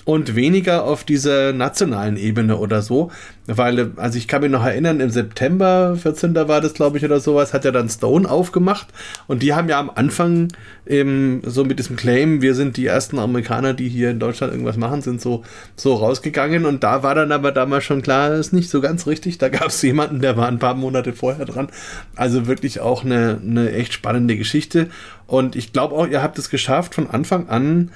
und weniger auf dieser nationalen Ebene oder so. Weil, also ich kann mich noch erinnern, im September 14. war das, glaube ich, oder sowas, hat ja dann Stone aufgemacht und die haben ja am Anfang eben so mit diesem Claim, wir sind die ersten Amerikaner, die hier in Deutschland irgendwas machen, sind so, so rausgegangen und da war dann aber damals schon klar, das ist nicht so ganz richtig. Da gab es jemanden, der war ein paar Monate vorher dran. Also wirklich auch eine, eine echt spannende Geschichte. Und ich glaube auch, ihr habt es geschafft, von Anfang an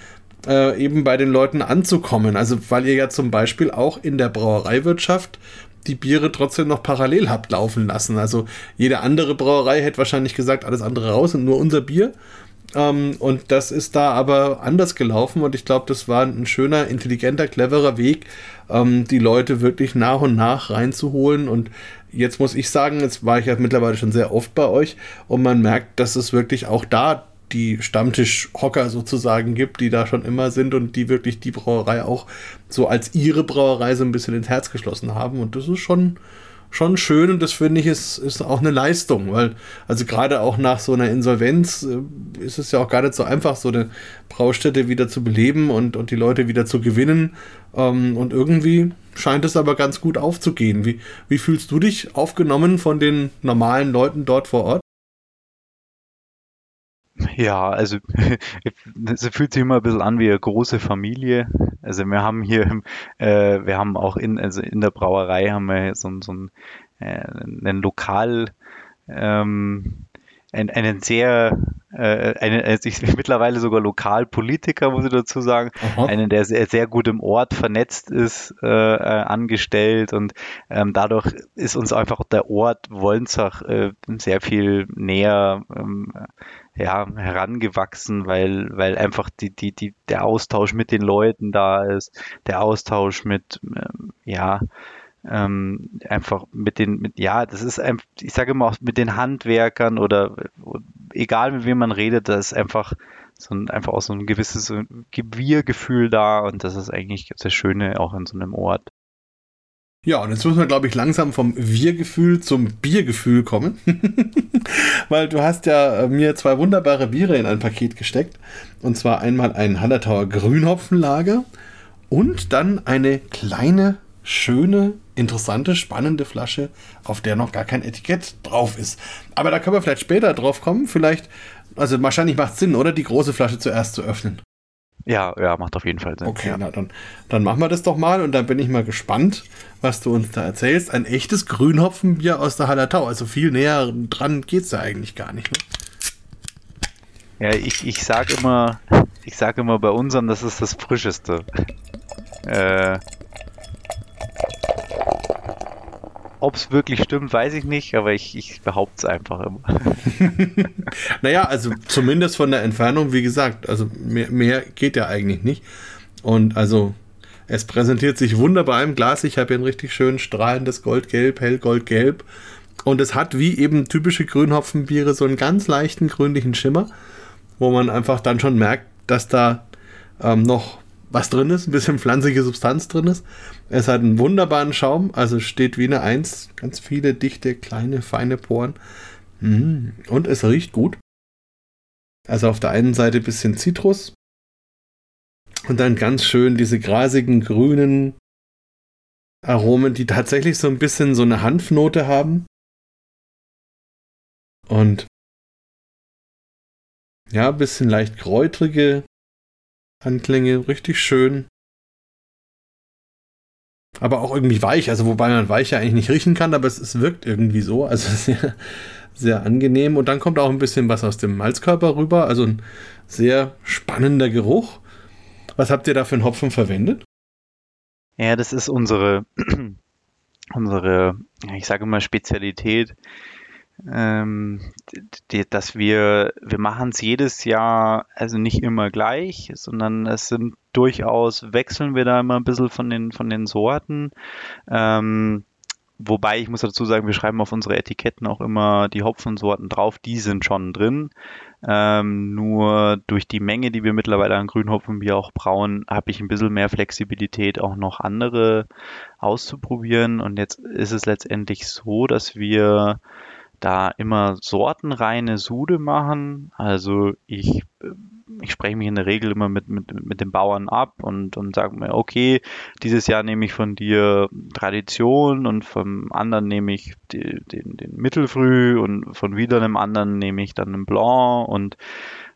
äh, eben bei den Leuten anzukommen. Also weil ihr ja zum Beispiel auch in der Brauereiwirtschaft die Biere trotzdem noch parallel habt laufen lassen. Also jede andere Brauerei hätte wahrscheinlich gesagt, alles andere raus und nur unser Bier. Ähm, und das ist da aber anders gelaufen und ich glaube, das war ein schöner, intelligenter, cleverer Weg, ähm, die Leute wirklich nach und nach reinzuholen. Und jetzt muss ich sagen, jetzt war ich ja mittlerweile schon sehr oft bei euch und man merkt, dass es wirklich auch da die Stammtischhocker sozusagen gibt, die da schon immer sind und die wirklich die Brauerei auch so als ihre Brauerei so ein bisschen ins Herz geschlossen haben. Und das ist schon, schon schön und das finde ich ist, ist auch eine Leistung, weil also gerade auch nach so einer Insolvenz äh, ist es ja auch gar nicht so einfach, so eine Braustätte wieder zu beleben und, und die Leute wieder zu gewinnen. Ähm, und irgendwie scheint es aber ganz gut aufzugehen. Wie, wie fühlst du dich aufgenommen von den normalen Leuten dort vor Ort? Ja, also es fühlt sich immer ein bisschen an wie eine große Familie. Also wir haben hier, äh, wir haben auch in, also in der Brauerei haben wir so, so ein, äh, einen Lokal, ähm, ein, einen sehr, äh, einen, also ich, mittlerweile sogar Lokalpolitiker, muss ich dazu sagen, Aha. einen, der sehr, sehr gut im Ort vernetzt ist, äh, äh, angestellt und ähm, dadurch ist uns einfach der Ort Wolnzach äh, sehr viel näher ähm, ja, herangewachsen, weil, weil einfach die, die, die, der Austausch mit den Leuten da ist, der Austausch mit, ähm, ja, ähm, einfach mit den, mit, ja, das ist einfach, ich sage immer auch mit den Handwerkern oder, egal mit wem man redet, da ist einfach so ein, einfach auch so ein gewisses Wir-Gefühl da und das ist eigentlich das Schöne auch in so einem Ort. Ja, und jetzt müssen wir, glaube ich, langsam vom Wir-Gefühl zum Biergefühl kommen. Weil du hast ja äh, mir zwei wunderbare Biere in ein Paket gesteckt. Und zwar einmal ein Hallertauer Grünhopfenlager und dann eine kleine, schöne, interessante, spannende Flasche, auf der noch gar kein Etikett drauf ist. Aber da können wir vielleicht später drauf kommen. Vielleicht, also wahrscheinlich macht es Sinn, oder? Die große Flasche zuerst zu öffnen. Ja, ja, macht auf jeden Fall Sinn. Okay, ja. na dann, dann machen wir das doch mal und dann bin ich mal gespannt, was du uns da erzählst. Ein echtes Grünhopfenbier aus der Hallertau. Also viel näher dran geht es ja eigentlich gar nicht. Ne? Ja, ich, ich sag immer, ich sag immer bei unseren, das ist das Frischeste. Äh, ob es wirklich stimmt, weiß ich nicht, aber ich, ich behaupte es einfach immer. naja, also zumindest von der Entfernung, wie gesagt, also mehr, mehr geht ja eigentlich nicht. Und also es präsentiert sich wunderbar im Glas. Ich habe hier ein richtig schön strahlendes Goldgelb, hellgoldgelb. Und es hat wie eben typische Grünhopfenbiere so einen ganz leichten grünlichen Schimmer, wo man einfach dann schon merkt, dass da ähm, noch was drin ist, ein bisschen pflanzliche Substanz drin ist. Es hat einen wunderbaren Schaum, also steht wie eine Eins, ganz viele dichte, kleine, feine Poren. Mm, und es riecht gut. Also auf der einen Seite ein bisschen Zitrus und dann ganz schön diese grasigen, grünen Aromen, die tatsächlich so ein bisschen so eine Hanfnote haben. Und ja, ein bisschen leicht kräutrige Anklänge, richtig schön. Aber auch irgendwie weich, also wobei man weich ja eigentlich nicht riechen kann, aber es, es wirkt irgendwie so, also sehr, sehr angenehm. Und dann kommt auch ein bisschen was aus dem Malzkörper rüber, also ein sehr spannender Geruch. Was habt ihr da für einen Hopfen verwendet? Ja, das ist unsere, unsere, ich sage mal Spezialität ähm, die, dass wir, wir machen es jedes Jahr, also nicht immer gleich, sondern es sind durchaus, wechseln wir da immer ein bisschen von den, von den Sorten. Ähm, wobei ich muss dazu sagen, wir schreiben auf unsere Etiketten auch immer die Hopfensorten drauf, die sind schon drin. Ähm, nur durch die Menge, die wir mittlerweile an Grünhopfenbier auch brauen, habe ich ein bisschen mehr Flexibilität, auch noch andere auszuprobieren. Und jetzt ist es letztendlich so, dass wir da immer sortenreine Sude machen. Also ich, ich spreche mich in der Regel immer mit, mit, mit den Bauern ab und, und sage mir, okay, dieses Jahr nehme ich von dir Tradition und vom anderen nehme ich die, den, den Mittelfrüh und von wieder einem anderen nehme ich dann einen Blanc und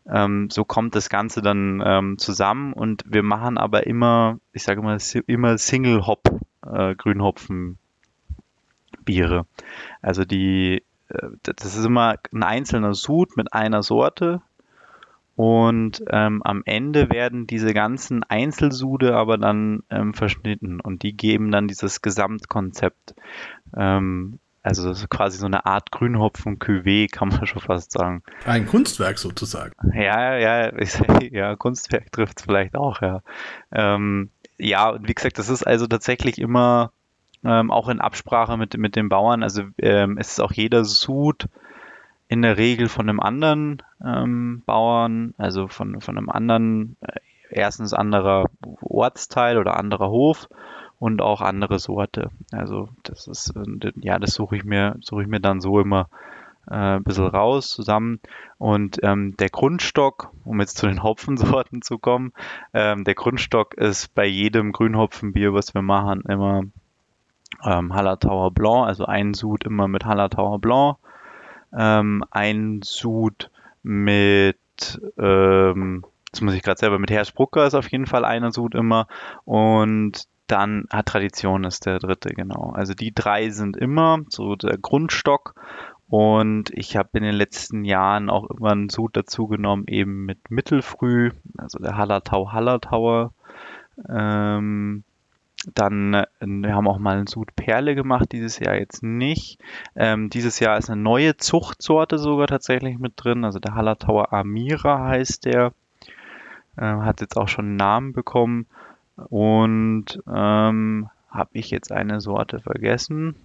ähm, so kommt das Ganze dann ähm, zusammen und wir machen aber immer, ich sage immer, immer Single Hop äh, Grünhopfen Biere. Also die äh, das ist immer ein einzelner Sud mit einer Sorte. Und ähm, am Ende werden diese ganzen Einzelsude aber dann ähm, verschnitten und die geben dann dieses Gesamtkonzept. Ähm, also das ist quasi so eine Art Grünhopfen-Cuvée, kann man schon fast sagen. Ein Kunstwerk sozusagen. Ja, ja, ich, ja, Kunstwerk trifft es vielleicht auch, ja. Ähm, ja, und wie gesagt, das ist also tatsächlich immer ähm, auch in Absprache mit, mit den Bauern. Also ähm, es ist auch jeder Sud in der Regel von einem anderen ähm, Bauern, also von, von einem anderen, äh, erstens anderer Ortsteil oder anderer Hof und auch andere Sorte. Also das ist, äh, ja, das suche ich mir, suche ich mir dann so immer äh, ein bisschen raus zusammen. Und ähm, der Grundstock, um jetzt zu den Hopfensorten zu kommen, ähm, der Grundstock ist bei jedem Grünhopfenbier, was wir machen, immer ähm, Hallertauer Blanc, also ein Sud immer mit Hallertauer Blanc, ähm, ein Sud mit, ähm, jetzt muss ich gerade selber, mit Herrsbrucker ist auf jeden Fall einer Sud immer und dann hat Tradition ist der dritte, genau. Also die drei sind immer so der Grundstock und ich habe in den letzten Jahren auch immer einen Sud dazu genommen, eben mit Mittelfrüh, also der Hallertau Hallertauer. Ähm, dann, äh, wir haben auch mal einen Sud Perle gemacht, dieses Jahr jetzt nicht. Ähm, dieses Jahr ist eine neue Zuchtsorte sogar tatsächlich mit drin. Also der Hallertauer Amira heißt der. Äh, hat jetzt auch schon einen Namen bekommen. Und ähm, habe ich jetzt eine Sorte vergessen?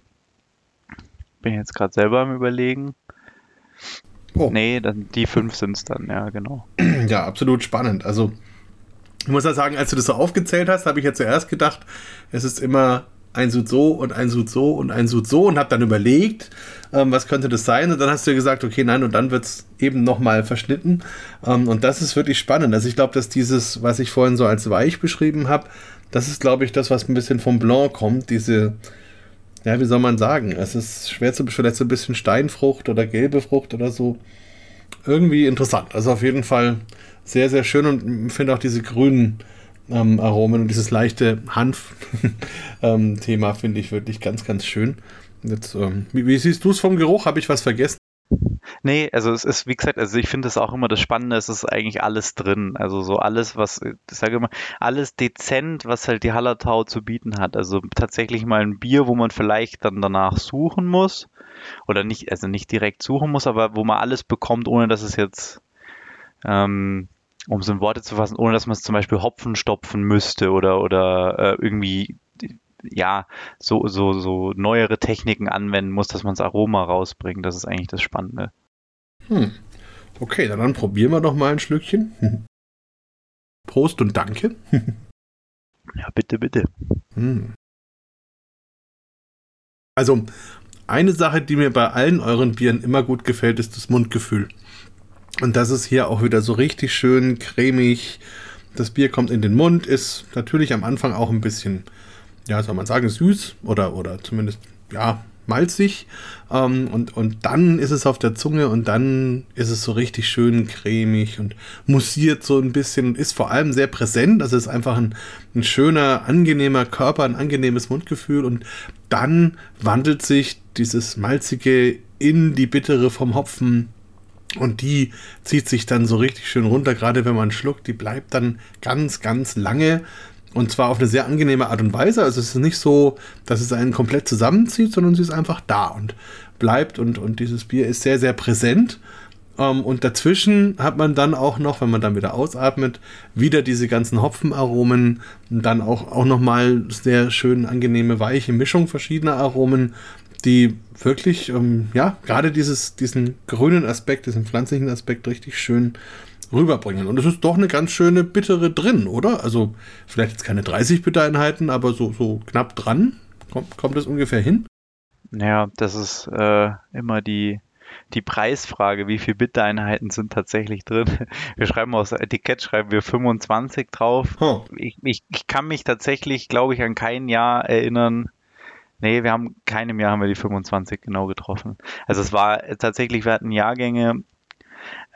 Bin jetzt gerade selber am Überlegen. Oh. Nee, dann, die fünf sind es dann, ja, genau. Ja, absolut spannend. Also ich muss ja sagen, als du das so aufgezählt hast, habe ich ja zuerst gedacht, es ist immer ein Sud so und ein Sud so und ein Sud so und habe dann überlegt, ähm, was könnte das sein? Und dann hast du gesagt, okay, nein, und dann wird es eben nochmal verschnitten. Ähm, und das ist wirklich spannend. Also ich glaube, dass dieses, was ich vorhin so als weich beschrieben habe, das ist, glaube ich, das, was ein bisschen vom Blanc kommt, diese, ja, wie soll man sagen? Es ist schwer zu beschreiben, so ein bisschen Steinfrucht oder gelbe Frucht oder so. Irgendwie interessant. Also auf jeden Fall sehr, sehr schön und finde auch diese grünen ähm, Aromen und dieses leichte Hanf-Thema ähm, finde ich wirklich ganz, ganz schön. Jetzt, ähm, wie, wie, siehst du es vom Geruch? Habe ich was vergessen? Nee, also es ist, wie gesagt, also ich finde es auch immer das Spannende, es ist eigentlich alles drin. Also so alles, was, ich sage immer, alles dezent, was halt die Hallertau zu bieten hat. Also tatsächlich mal ein Bier, wo man vielleicht dann danach suchen muss. Oder nicht, also nicht direkt suchen muss, aber wo man alles bekommt, ohne dass es jetzt ähm, um es in Worte zu fassen, ohne dass man es zum Beispiel Hopfen stopfen müsste oder, oder äh, irgendwie ja, so, so, so neuere Techniken anwenden muss, dass man das Aroma rausbringt. Das ist eigentlich das Spannende. Hm. Okay, dann, probieren wir doch mal ein Schlückchen. Prost und danke. ja, bitte, bitte. Hm. Also, eine Sache, die mir bei allen euren Bieren immer gut gefällt, ist das Mundgefühl. Und das ist hier auch wieder so richtig schön cremig. Das Bier kommt in den Mund, ist natürlich am Anfang auch ein bisschen, ja, soll man sagen, süß oder, oder zumindest, ja, malzig. Ähm, und, und dann ist es auf der Zunge und dann ist es so richtig schön cremig und mussiert so ein bisschen und ist vor allem sehr präsent. Das ist einfach ein, ein schöner, angenehmer Körper, ein angenehmes Mundgefühl und dann wandelt sich dieses malzige in die bittere vom Hopfen und die zieht sich dann so richtig schön runter, gerade wenn man schluckt. Die bleibt dann ganz, ganz lange. Und zwar auf eine sehr angenehme Art und Weise. Also es ist nicht so, dass es einen komplett zusammenzieht, sondern sie ist einfach da und bleibt. Und, und dieses Bier ist sehr, sehr präsent. Ähm, und dazwischen hat man dann auch noch, wenn man dann wieder ausatmet, wieder diese ganzen Hopfenaromen, dann auch, auch nochmal sehr schön angenehme, weiche Mischung verschiedener Aromen, die wirklich, ähm, ja, gerade dieses, diesen grünen Aspekt, diesen pflanzlichen Aspekt richtig schön rüberbringen. Und es ist doch eine ganz schöne bittere drin, oder? Also vielleicht jetzt keine 30 Bittereinheiten, aber so, so knapp dran. Kommt, kommt das ungefähr hin? Ja, das ist äh, immer die, die Preisfrage, wie viele Bittereinheiten sind tatsächlich drin. Wir schreiben aus Etikett, schreiben wir 25 drauf. Huh. Ich, ich, ich kann mich tatsächlich, glaube ich, an kein Jahr erinnern. Nee, wir haben keinem Jahr haben wir die 25 genau getroffen. Also es war tatsächlich, wir hatten Jahrgänge,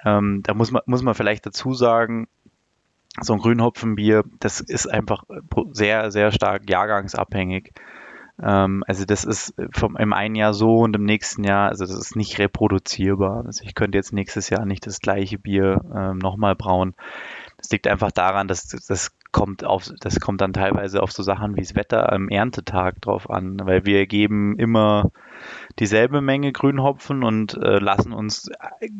ähm, da muss man, muss man vielleicht dazu sagen, so ein Grünhopfenbier, das ist einfach sehr, sehr stark jahrgangsabhängig. Ähm, also das ist vom, im einen Jahr so und im nächsten Jahr, also das ist nicht reproduzierbar. Also ich könnte jetzt nächstes Jahr nicht das gleiche Bier ähm, nochmal brauen. Das liegt einfach daran, dass das kommt auf, das kommt dann teilweise auf so Sachen wie das Wetter am Erntetag drauf an, weil wir geben immer dieselbe Menge Grünhopfen und äh, lassen uns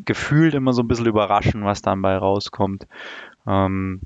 gefühlt immer so ein bisschen überraschen, was dann bei rauskommt. Ähm,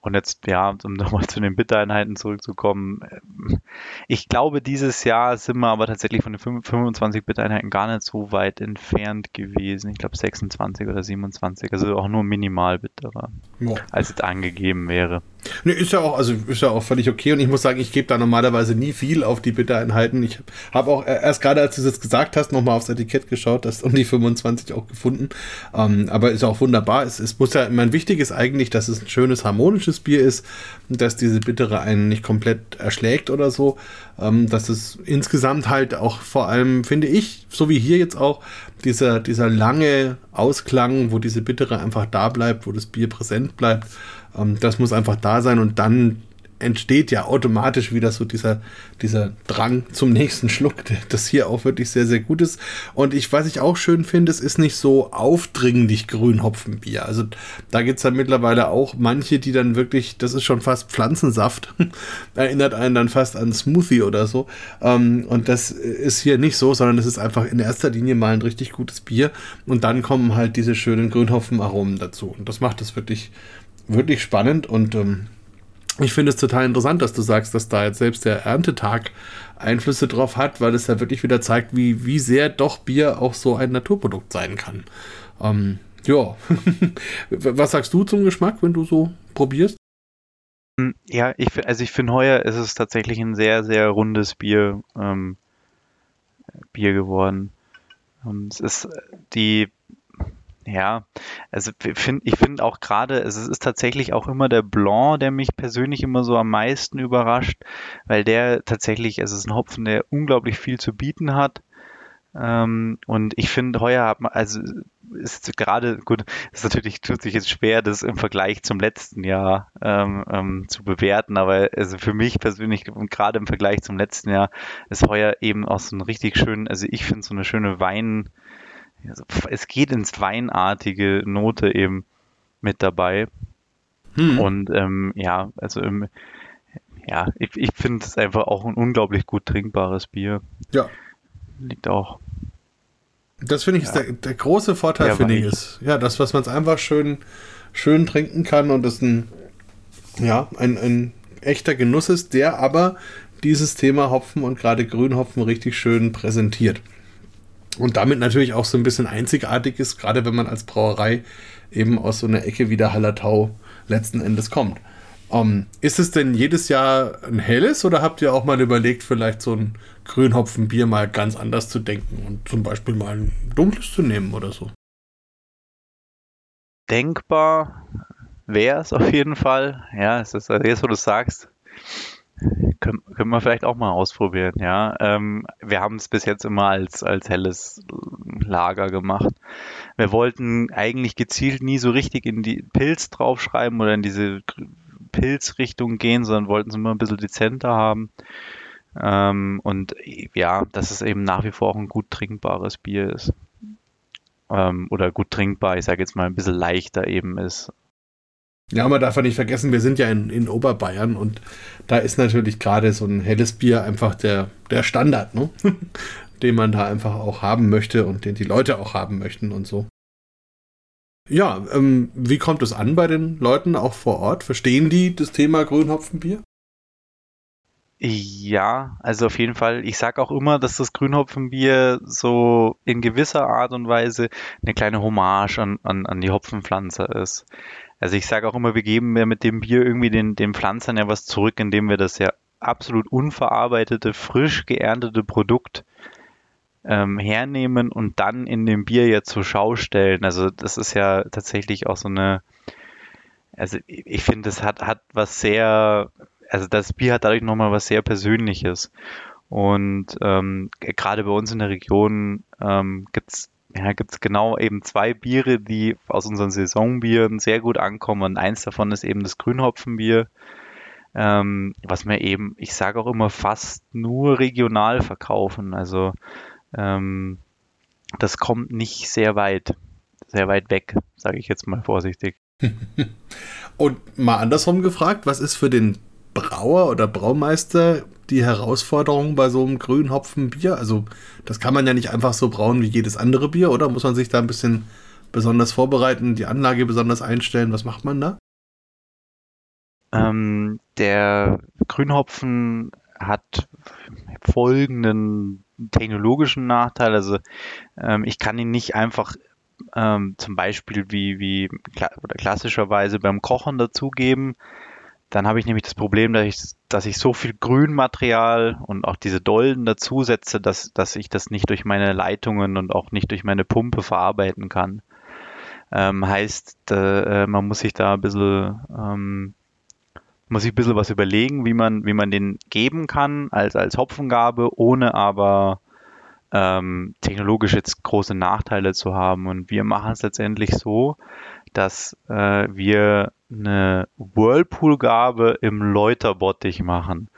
und jetzt, ja, um nochmal zu den Bittereinheiten zurückzukommen. Ähm, ich glaube, dieses Jahr sind wir aber tatsächlich von den 25 Bittereinheiten gar nicht so weit entfernt gewesen. Ich glaube 26 oder 27, also auch nur minimal bitterer, ja. als es angegeben wäre. Ne, ist ja auch, also ist ja auch völlig okay. Und ich muss sagen, ich gebe da normalerweise nie viel auf die Bittereinheiten. Ich habe auch erst gerade, als du es gesagt hast, nochmal aufs Etikett geschaut, das um die 25 auch gefunden. Ähm, aber ist auch wunderbar. Es, es muss ja, mein wichtig ist eigentlich, dass es ein schönes harmonisches Bier ist dass diese Bittere einen nicht komplett erschlägt oder so. Ähm, dass es insgesamt halt auch vor allem, finde ich, so wie hier jetzt auch, dieser, dieser lange Ausklang, wo diese Bittere einfach da bleibt, wo das Bier präsent bleibt das muss einfach da sein und dann entsteht ja automatisch wieder so dieser, dieser Drang zum nächsten Schluck, das hier auch wirklich sehr, sehr gut ist. Und ich, was ich auch schön finde, es ist nicht so aufdringlich Grünhopfenbier. Also da gibt es dann mittlerweile auch manche, die dann wirklich, das ist schon fast Pflanzensaft, erinnert einen dann fast an Smoothie oder so. Ähm, und das ist hier nicht so, sondern es ist einfach in erster Linie mal ein richtig gutes Bier. Und dann kommen halt diese schönen Grünhopfenaromen dazu. Und das macht es wirklich wirklich spannend und ähm, ich finde es total interessant, dass du sagst, dass da jetzt selbst der Erntetag Einflüsse drauf hat, weil es ja wirklich wieder zeigt, wie, wie sehr doch Bier auch so ein Naturprodukt sein kann. Ähm, ja, was sagst du zum Geschmack, wenn du so probierst? Hm, ja, ich, also ich finde heuer ist es tatsächlich ein sehr, sehr rundes Bier, ähm, Bier geworden. Und es ist die ja, also find, ich finde auch gerade, es ist tatsächlich auch immer der Blanc, der mich persönlich immer so am meisten überrascht, weil der tatsächlich, es ist ein Hopfen, der unglaublich viel zu bieten hat. Ähm, und ich finde, heuer hat man, also ist gerade, gut, ist natürlich, tut sich jetzt schwer, das im Vergleich zum letzten Jahr ähm, ähm, zu bewerten, aber also für mich persönlich gerade im Vergleich zum letzten Jahr ist heuer eben auch so ein richtig schön, also ich finde so eine schöne Wein, also, es geht ins Weinartige Note eben mit dabei. Hm. Und ähm, ja, also im, ja, ich, ich finde es einfach auch ein unglaublich gut trinkbares Bier. Ja. Liegt auch. Das finde ich ja. ist der, der große Vorteil, finde ich, ist. Ja, das, was man es einfach schön, schön trinken kann und das ein, ja, ein, ein echter Genuss ist, der aber dieses Thema Hopfen und gerade Grünhopfen richtig schön präsentiert und damit natürlich auch so ein bisschen einzigartig ist, gerade wenn man als Brauerei eben aus so einer Ecke wie der Hallertau letzten Endes kommt. Um, ähm, ist es denn jedes Jahr ein helles oder habt ihr auch mal überlegt, vielleicht so ein Grünhopfenbier mal ganz anders zu denken und zum Beispiel mal ein dunkles zu nehmen oder so? Denkbar wäre es auf jeden Fall. Ja, es ist jetzt, wo du sagst, können, können wir vielleicht auch mal ausprobieren, ja. Ähm, wir haben es bis jetzt immer als, als helles Lager gemacht. Wir wollten eigentlich gezielt nie so richtig in die Pilz draufschreiben oder in diese Pilzrichtung gehen, sondern wollten es immer ein bisschen dezenter haben. Ähm, und ja, dass es eben nach wie vor auch ein gut trinkbares Bier ist. Ähm, oder gut trinkbar, ich sage jetzt mal ein bisschen leichter eben ist. Ja, man darf ja nicht vergessen, wir sind ja in, in Oberbayern und da ist natürlich gerade so ein helles Bier einfach der, der Standard, ne? den man da einfach auch haben möchte und den die Leute auch haben möchten und so. Ja, ähm, wie kommt es an bei den Leuten auch vor Ort? Verstehen die das Thema Grünhopfenbier? Ja, also auf jeden Fall. Ich sage auch immer, dass das Grünhopfenbier so in gewisser Art und Weise eine kleine Hommage an, an, an die Hopfenpflanze ist. Also ich sage auch immer, wir geben ja mit dem Bier irgendwie den, den Pflanzern ja was zurück, indem wir das ja absolut unverarbeitete, frisch geerntete Produkt ähm, hernehmen und dann in dem Bier ja zur Schau stellen. Also das ist ja tatsächlich auch so eine, also ich finde, das hat, hat was sehr also das Bier hat dadurch nochmal was sehr Persönliches. Und ähm, gerade bei uns in der Region ähm, gibt's ja, gibt's genau eben zwei Biere, die aus unseren Saisonbieren sehr gut ankommen. Und eins davon ist eben das Grünhopfenbier, ähm, was wir eben, ich sage auch immer, fast nur regional verkaufen. Also ähm, das kommt nicht sehr weit, sehr weit weg, sage ich jetzt mal vorsichtig. Und mal andersrum gefragt, was ist für den Brauer oder Braumeister die Herausforderung bei so einem grünen Hopfenbier? Also, das kann man ja nicht einfach so brauen wie jedes andere Bier, oder? Muss man sich da ein bisschen besonders vorbereiten, die Anlage besonders einstellen? Was macht man da? Ähm, der Grünhopfen hat folgenden technologischen Nachteil. Also ähm, ich kann ihn nicht einfach ähm, zum Beispiel wie, wie kla klassischerweise beim Kochen dazugeben, dann habe ich nämlich das Problem, dass ich, dass ich so viel Grünmaterial und auch diese Dolden dazusetze, dass, dass ich das nicht durch meine Leitungen und auch nicht durch meine Pumpe verarbeiten kann. Ähm, heißt, äh, man muss sich da ein bisschen, ähm, muss sich ein bisschen was überlegen, wie man, wie man den geben kann als, als Hopfengabe, ohne aber ähm, technologisch jetzt große Nachteile zu haben. Und wir machen es letztendlich so, dass äh, wir eine Whirlpool-Gabe im Läuterbottich machen.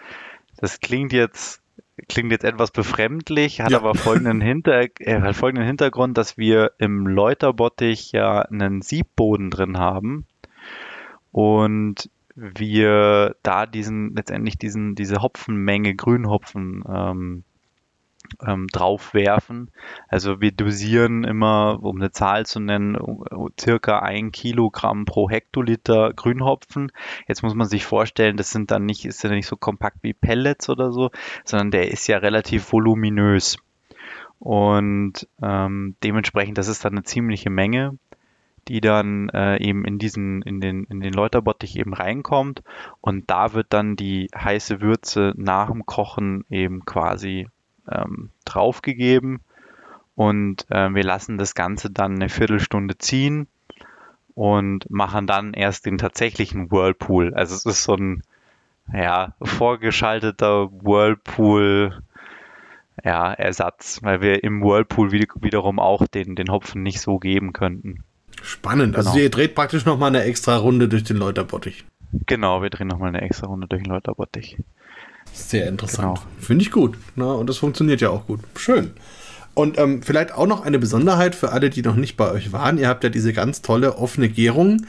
Das klingt jetzt klingt jetzt etwas befremdlich, hat ja. aber folgenden, Hinter äh, folgenden Hintergrund, dass wir im Läuterbottich ja einen Siebboden drin haben und wir da diesen letztendlich diesen diese Hopfenmenge Grünhopfen ähm, ähm, draufwerfen. Also wir dosieren immer, um eine Zahl zu nennen, circa ein Kilogramm pro Hektoliter Grünhopfen. Jetzt muss man sich vorstellen, das sind dann nicht, ist ja nicht so kompakt wie Pellets oder so, sondern der ist ja relativ voluminös. Und ähm, dementsprechend, das ist dann eine ziemliche Menge, die dann äh, eben in diesen, in den, in den Läuterbottich eben reinkommt. Und da wird dann die heiße Würze nach dem Kochen eben quasi ähm, draufgegeben und äh, wir lassen das Ganze dann eine Viertelstunde ziehen und machen dann erst den tatsächlichen Whirlpool. Also es ist so ein ja, vorgeschalteter Whirlpool ja, Ersatz, weil wir im Whirlpool wiederum auch den, den Hopfen nicht so geben könnten. Spannend. Also genau. ihr dreht praktisch nochmal eine extra Runde durch den Läuterbottich. Genau, wir drehen nochmal eine extra Runde durch den Läuterbottich. Sehr interessant. Genau. Finde ich gut. Na, und das funktioniert ja auch gut. Schön. Und ähm, vielleicht auch noch eine Besonderheit für alle, die noch nicht bei euch waren. Ihr habt ja diese ganz tolle offene Gärung.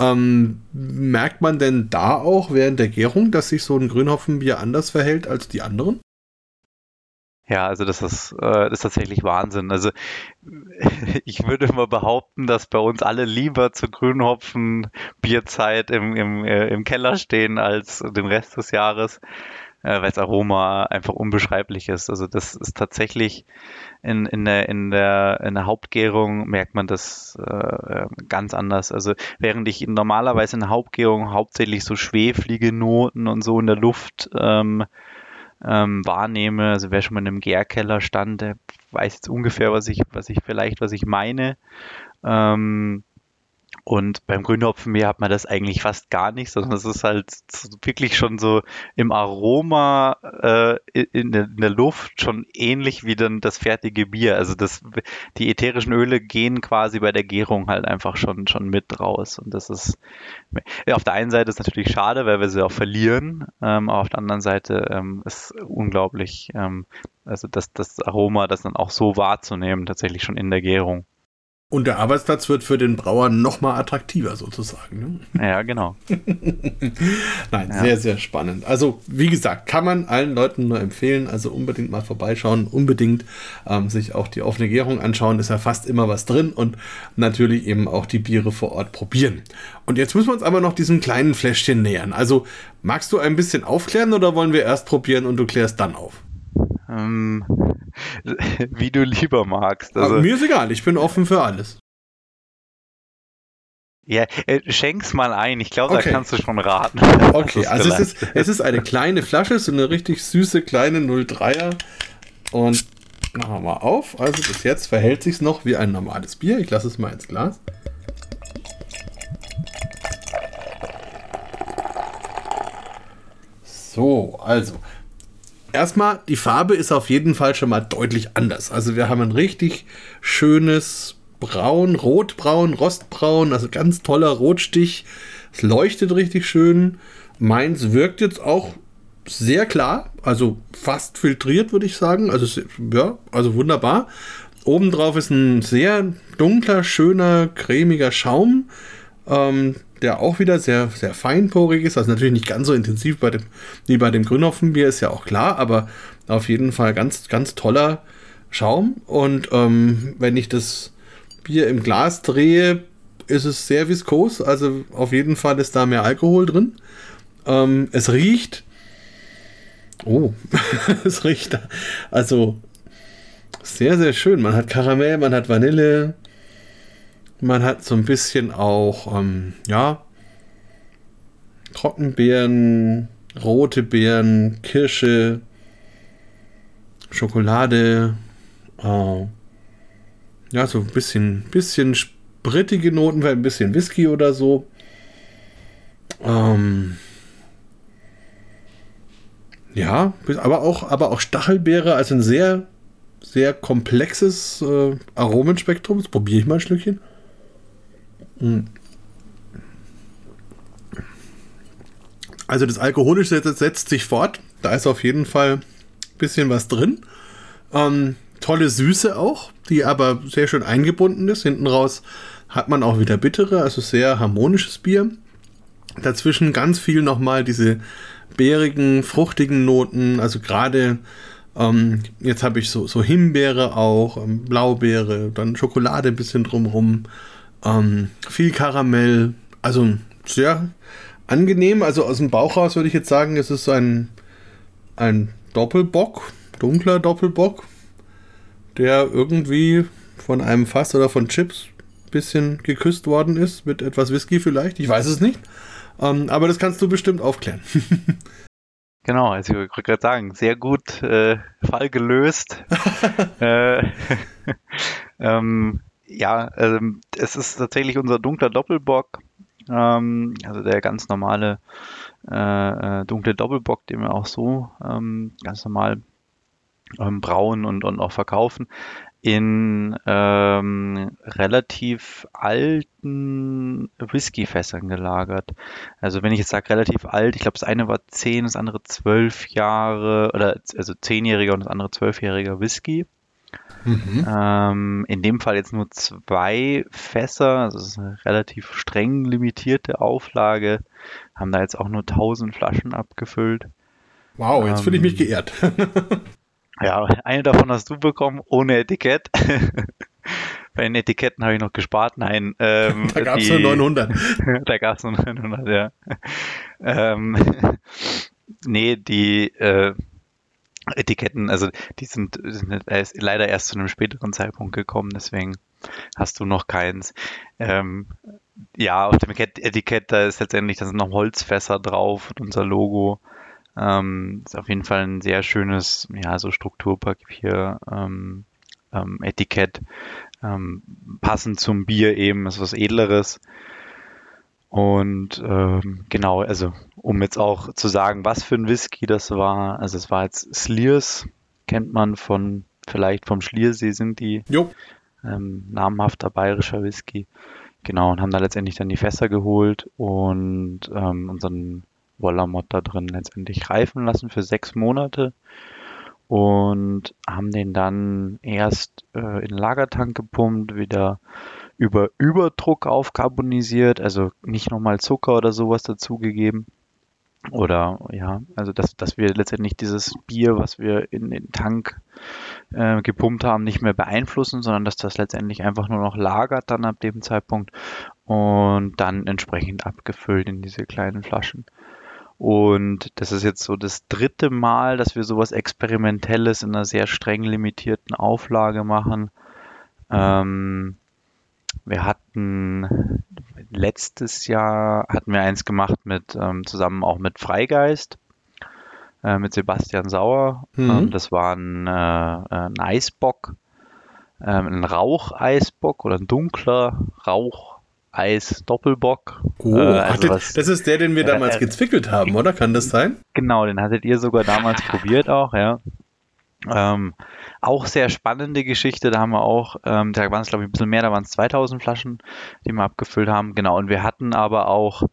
Ähm, merkt man denn da auch während der Gärung, dass sich so ein Grünhopfenbier anders verhält als die anderen? Ja, also das ist, äh, das ist tatsächlich Wahnsinn. Also ich würde mal behaupten, dass bei uns alle lieber zur Grünhopfen Bierzeit im, im, äh, im Keller stehen als den Rest des Jahres äh, weil das Aroma einfach unbeschreiblich ist. Also das ist tatsächlich in, in, der, in, der, in der Hauptgärung merkt man das äh, ganz anders. Also während ich normalerweise in der Hauptgärung hauptsächlich so schweflige Noten und so in der Luft ähm, ähm, wahrnehme, also wer schon mal in einem Gärkeller stand, der weiß jetzt ungefähr, was ich, was ich vielleicht, was ich meine. Ähm, und beim Grünhopfenmeer hat man das eigentlich fast gar nicht, sondern es ist halt wirklich schon so im Aroma äh, in, der, in, der, Luft schon ähnlich wie dann das fertige Bier. Also das, die ätherischen Öle gehen quasi bei der Gärung halt einfach schon, schon mit raus. Und das ist auf der einen Seite ist natürlich schade, weil wir sie auch verlieren, ähm, aber auf der anderen Seite ähm, ist unglaublich, ähm, also das, das Aroma, das dann auch so wahrzunehmen, tatsächlich schon in der Gärung. Und der Arbeitsplatz wird für den Brauer noch mal attraktiver sozusagen. Ne? Ja, genau. Nein, ja. sehr, sehr spannend. Also, wie gesagt, kann man allen Leuten nur empfehlen. Also unbedingt mal vorbeischauen, unbedingt ähm, sich auch die offene Gärung anschauen. Ist ja fast immer was drin und natürlich eben auch die Biere vor Ort probieren. Und jetzt müssen wir uns aber noch diesem kleinen Fläschchen nähern. Also, magst du ein bisschen aufklären oder wollen wir erst probieren und du klärst dann auf? Ähm, wie du lieber magst. Also, mir ist egal, ich bin offen für alles. Ja, äh, schenk's mal ein. Ich glaube, okay. da kannst du schon raten. Okay, also es ist, es ist eine kleine Flasche, so eine richtig süße kleine 03er. Und machen wir mal auf. Also bis jetzt verhält sich noch wie ein normales Bier. Ich lasse es mal ins Glas. So, also erstmal, die Farbe ist auf jeden Fall schon mal deutlich anders. Also wir haben ein richtig schönes Braun, Rotbraun, Rostbraun, also ganz toller Rotstich. Es leuchtet richtig schön. Meins wirkt jetzt auch sehr klar, also fast filtriert, würde ich sagen. Also, ja, also wunderbar. Obendrauf ist ein sehr dunkler, schöner, cremiger Schaum. Ähm, der auch wieder sehr, sehr feinporig ist. Also natürlich nicht ganz so intensiv bei dem, wie bei dem Grünhopfenbier, ist ja auch klar, aber auf jeden Fall ganz, ganz toller Schaum. Und ähm, wenn ich das Bier im Glas drehe, ist es sehr viskos. Also auf jeden Fall ist da mehr Alkohol drin. Ähm, es riecht. Oh, es riecht also sehr, sehr schön. Man hat Karamell, man hat Vanille, man hat so ein bisschen auch, ähm, ja, Trockenbeeren, rote Beeren, Kirsche, Schokolade, äh, ja, so ein bisschen, bisschen sprittige Noten, ein bisschen Whisky oder so. Ähm, ja, aber auch, aber auch Stachelbeere, also ein sehr, sehr komplexes äh, Aromenspektrum. Das probiere ich mal ein Stückchen. Also das Alkoholische setzt sich fort. Da ist auf jeden Fall ein bisschen was drin. Ähm, tolle Süße auch, die aber sehr schön eingebunden ist. Hinten raus hat man auch wieder bittere, also sehr harmonisches Bier. Dazwischen ganz viel nochmal diese beerigen, fruchtigen Noten. Also gerade ähm, jetzt habe ich so, so Himbeere auch, ähm, Blaubeere, dann Schokolade ein bisschen drumrum. Ähm, viel Karamell, also sehr angenehm. Also aus dem Bauch raus würde ich jetzt sagen, es ist ein, ein Doppelbock, dunkler Doppelbock, der irgendwie von einem Fass oder von Chips ein bisschen geküsst worden ist, mit etwas Whisky vielleicht. Ich weiß es nicht. Ähm, aber das kannst du bestimmt aufklären. Genau, also ich wollte gerade sagen, sehr gut äh, Fall gelöst. äh, ähm, ja, ähm, es ist tatsächlich unser dunkler Doppelbock, ähm, also der ganz normale äh, äh, dunkle Doppelbock, den wir auch so ähm, ganz normal ähm, brauen und, und auch verkaufen, in ähm, relativ alten Whiskyfässern gelagert. Also wenn ich jetzt sage relativ alt, ich glaube das eine war zehn, das andere zwölf Jahre oder also zehnjähriger und das andere zwölfjähriger Whisky. Mhm. Ähm, in dem Fall jetzt nur zwei Fässer, also ist eine relativ streng limitierte Auflage, haben da jetzt auch nur 1000 Flaschen abgefüllt. Wow, jetzt ähm, fühle ich mich geehrt. ja, eine davon hast du bekommen, ohne Etikett. Bei den Etiketten habe ich noch gespart. Nein. Ähm, da gab es nur 900. da gab es nur 900, ja. ähm, nee, die, äh, Etiketten, also die sind, sind erst, leider erst zu einem späteren Zeitpunkt gekommen, deswegen hast du noch keins. Ähm, ja, auf dem Etikett, da ist letztendlich, da sind noch Holzfässer drauf und unser Logo. Ähm, ist auf jeden Fall ein sehr schönes, ja, so Strukturpapier, ähm, ähm, Etikett. Ähm, passend zum Bier eben, ist was Edleres. Und ähm, genau, also um jetzt auch zu sagen, was für ein Whisky das war. Also es war jetzt Slears, kennt man von, vielleicht vom Schliersee sind die. Ähm, namhafter bayerischer Whisky. Genau, und haben da letztendlich dann die Fässer geholt und ähm, unseren Wollermod da drin letztendlich reifen lassen für sechs Monate und haben den dann erst äh, in den Lagertank gepumpt, wieder über Überdruck aufkarbonisiert, also nicht nochmal Zucker oder sowas dazugegeben. Oder ja, also dass, dass wir letztendlich dieses Bier, was wir in den Tank äh, gepumpt haben, nicht mehr beeinflussen, sondern dass das letztendlich einfach nur noch lagert dann ab dem Zeitpunkt und dann entsprechend abgefüllt in diese kleinen Flaschen. Und das ist jetzt so das dritte Mal, dass wir sowas Experimentelles in einer sehr streng limitierten Auflage machen. Ähm, wir hatten letztes Jahr hatten wir eins gemacht mit ähm, zusammen auch mit Freigeist äh, mit Sebastian Sauer. Mhm. Ähm, das war ein, äh, ein Eisbock, ähm, ein Raucheisbock oder ein dunkler Raucheis-Doppelbock. Oh, äh, also was, das ist der, den wir damals äh, gezwickelt haben, oder? Kann das sein? Genau, den hattet ihr sogar damals probiert auch, ja. Ähm, auch sehr spannende Geschichte, da haben wir auch, ähm, da waren es glaube ich ein bisschen mehr, da waren es 2000 Flaschen, die wir abgefüllt haben, genau, und wir hatten aber auch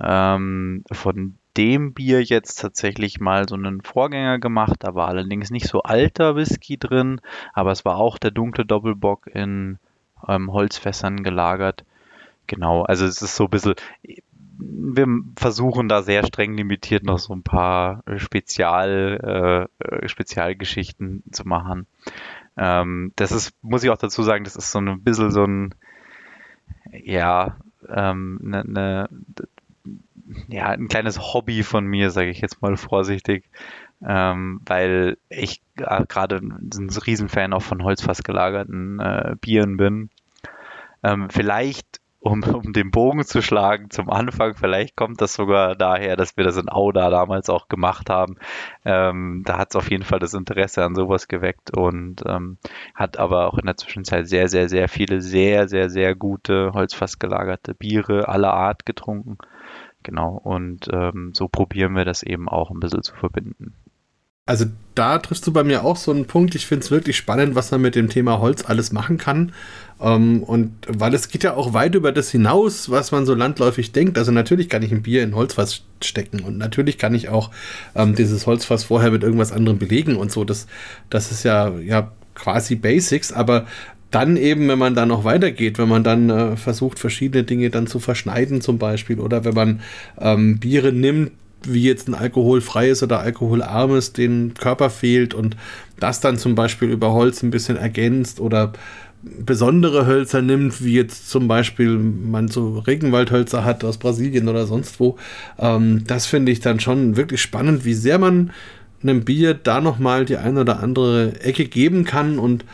ähm, von dem Bier jetzt tatsächlich mal so einen Vorgänger gemacht, da war allerdings nicht so alter Whisky drin, aber es war auch der dunkle Doppelbock in ähm, Holzfässern gelagert. Genau, also es ist so ein bisschen, wir versuchen da sehr streng limitiert noch so ein paar Spezial, äh, Spezialgeschichten zu machen. Ähm, das ist, muss ich auch dazu sagen, das ist so ein bisschen so ein, ja, ähm, ne, ne, ja, ein kleines Hobby von mir, sage ich jetzt mal vorsichtig, ähm, weil ich äh, gerade ein Riesenfan auch von Holzfass gelagerten äh, Bieren bin. Ähm, vielleicht um, um den Bogen zu schlagen zum Anfang, vielleicht kommt das sogar daher, dass wir das in Auda damals auch gemacht haben. Ähm, da hat es auf jeden Fall das Interesse an sowas geweckt und ähm, hat aber auch in der Zwischenzeit sehr, sehr, sehr viele sehr, sehr, sehr gute Holzfass gelagerte Biere aller Art getrunken. Genau, und ähm, so probieren wir das eben auch ein bisschen zu verbinden. Also da triffst du bei mir auch so einen Punkt. Ich finde es wirklich spannend, was man mit dem Thema Holz alles machen kann. Ähm, und weil es geht ja auch weit über das hinaus, was man so landläufig denkt. Also natürlich kann ich ein Bier in Holzfass stecken und natürlich kann ich auch ähm, dieses Holzfass vorher mit irgendwas anderem belegen und so. Das, das ist ja, ja quasi Basics, aber dann eben, wenn man da noch weitergeht, wenn man dann äh, versucht, verschiedene Dinge dann zu verschneiden zum Beispiel oder wenn man ähm, Biere nimmt, wie jetzt ein alkoholfreies oder alkoholarmes, den Körper fehlt und das dann zum Beispiel über Holz ein bisschen ergänzt oder besondere Hölzer nimmt, wie jetzt zum Beispiel man so Regenwaldhölzer hat aus Brasilien oder sonst wo. Ähm, das finde ich dann schon wirklich spannend, wie sehr man einem Bier da nochmal die eine oder andere Ecke geben kann und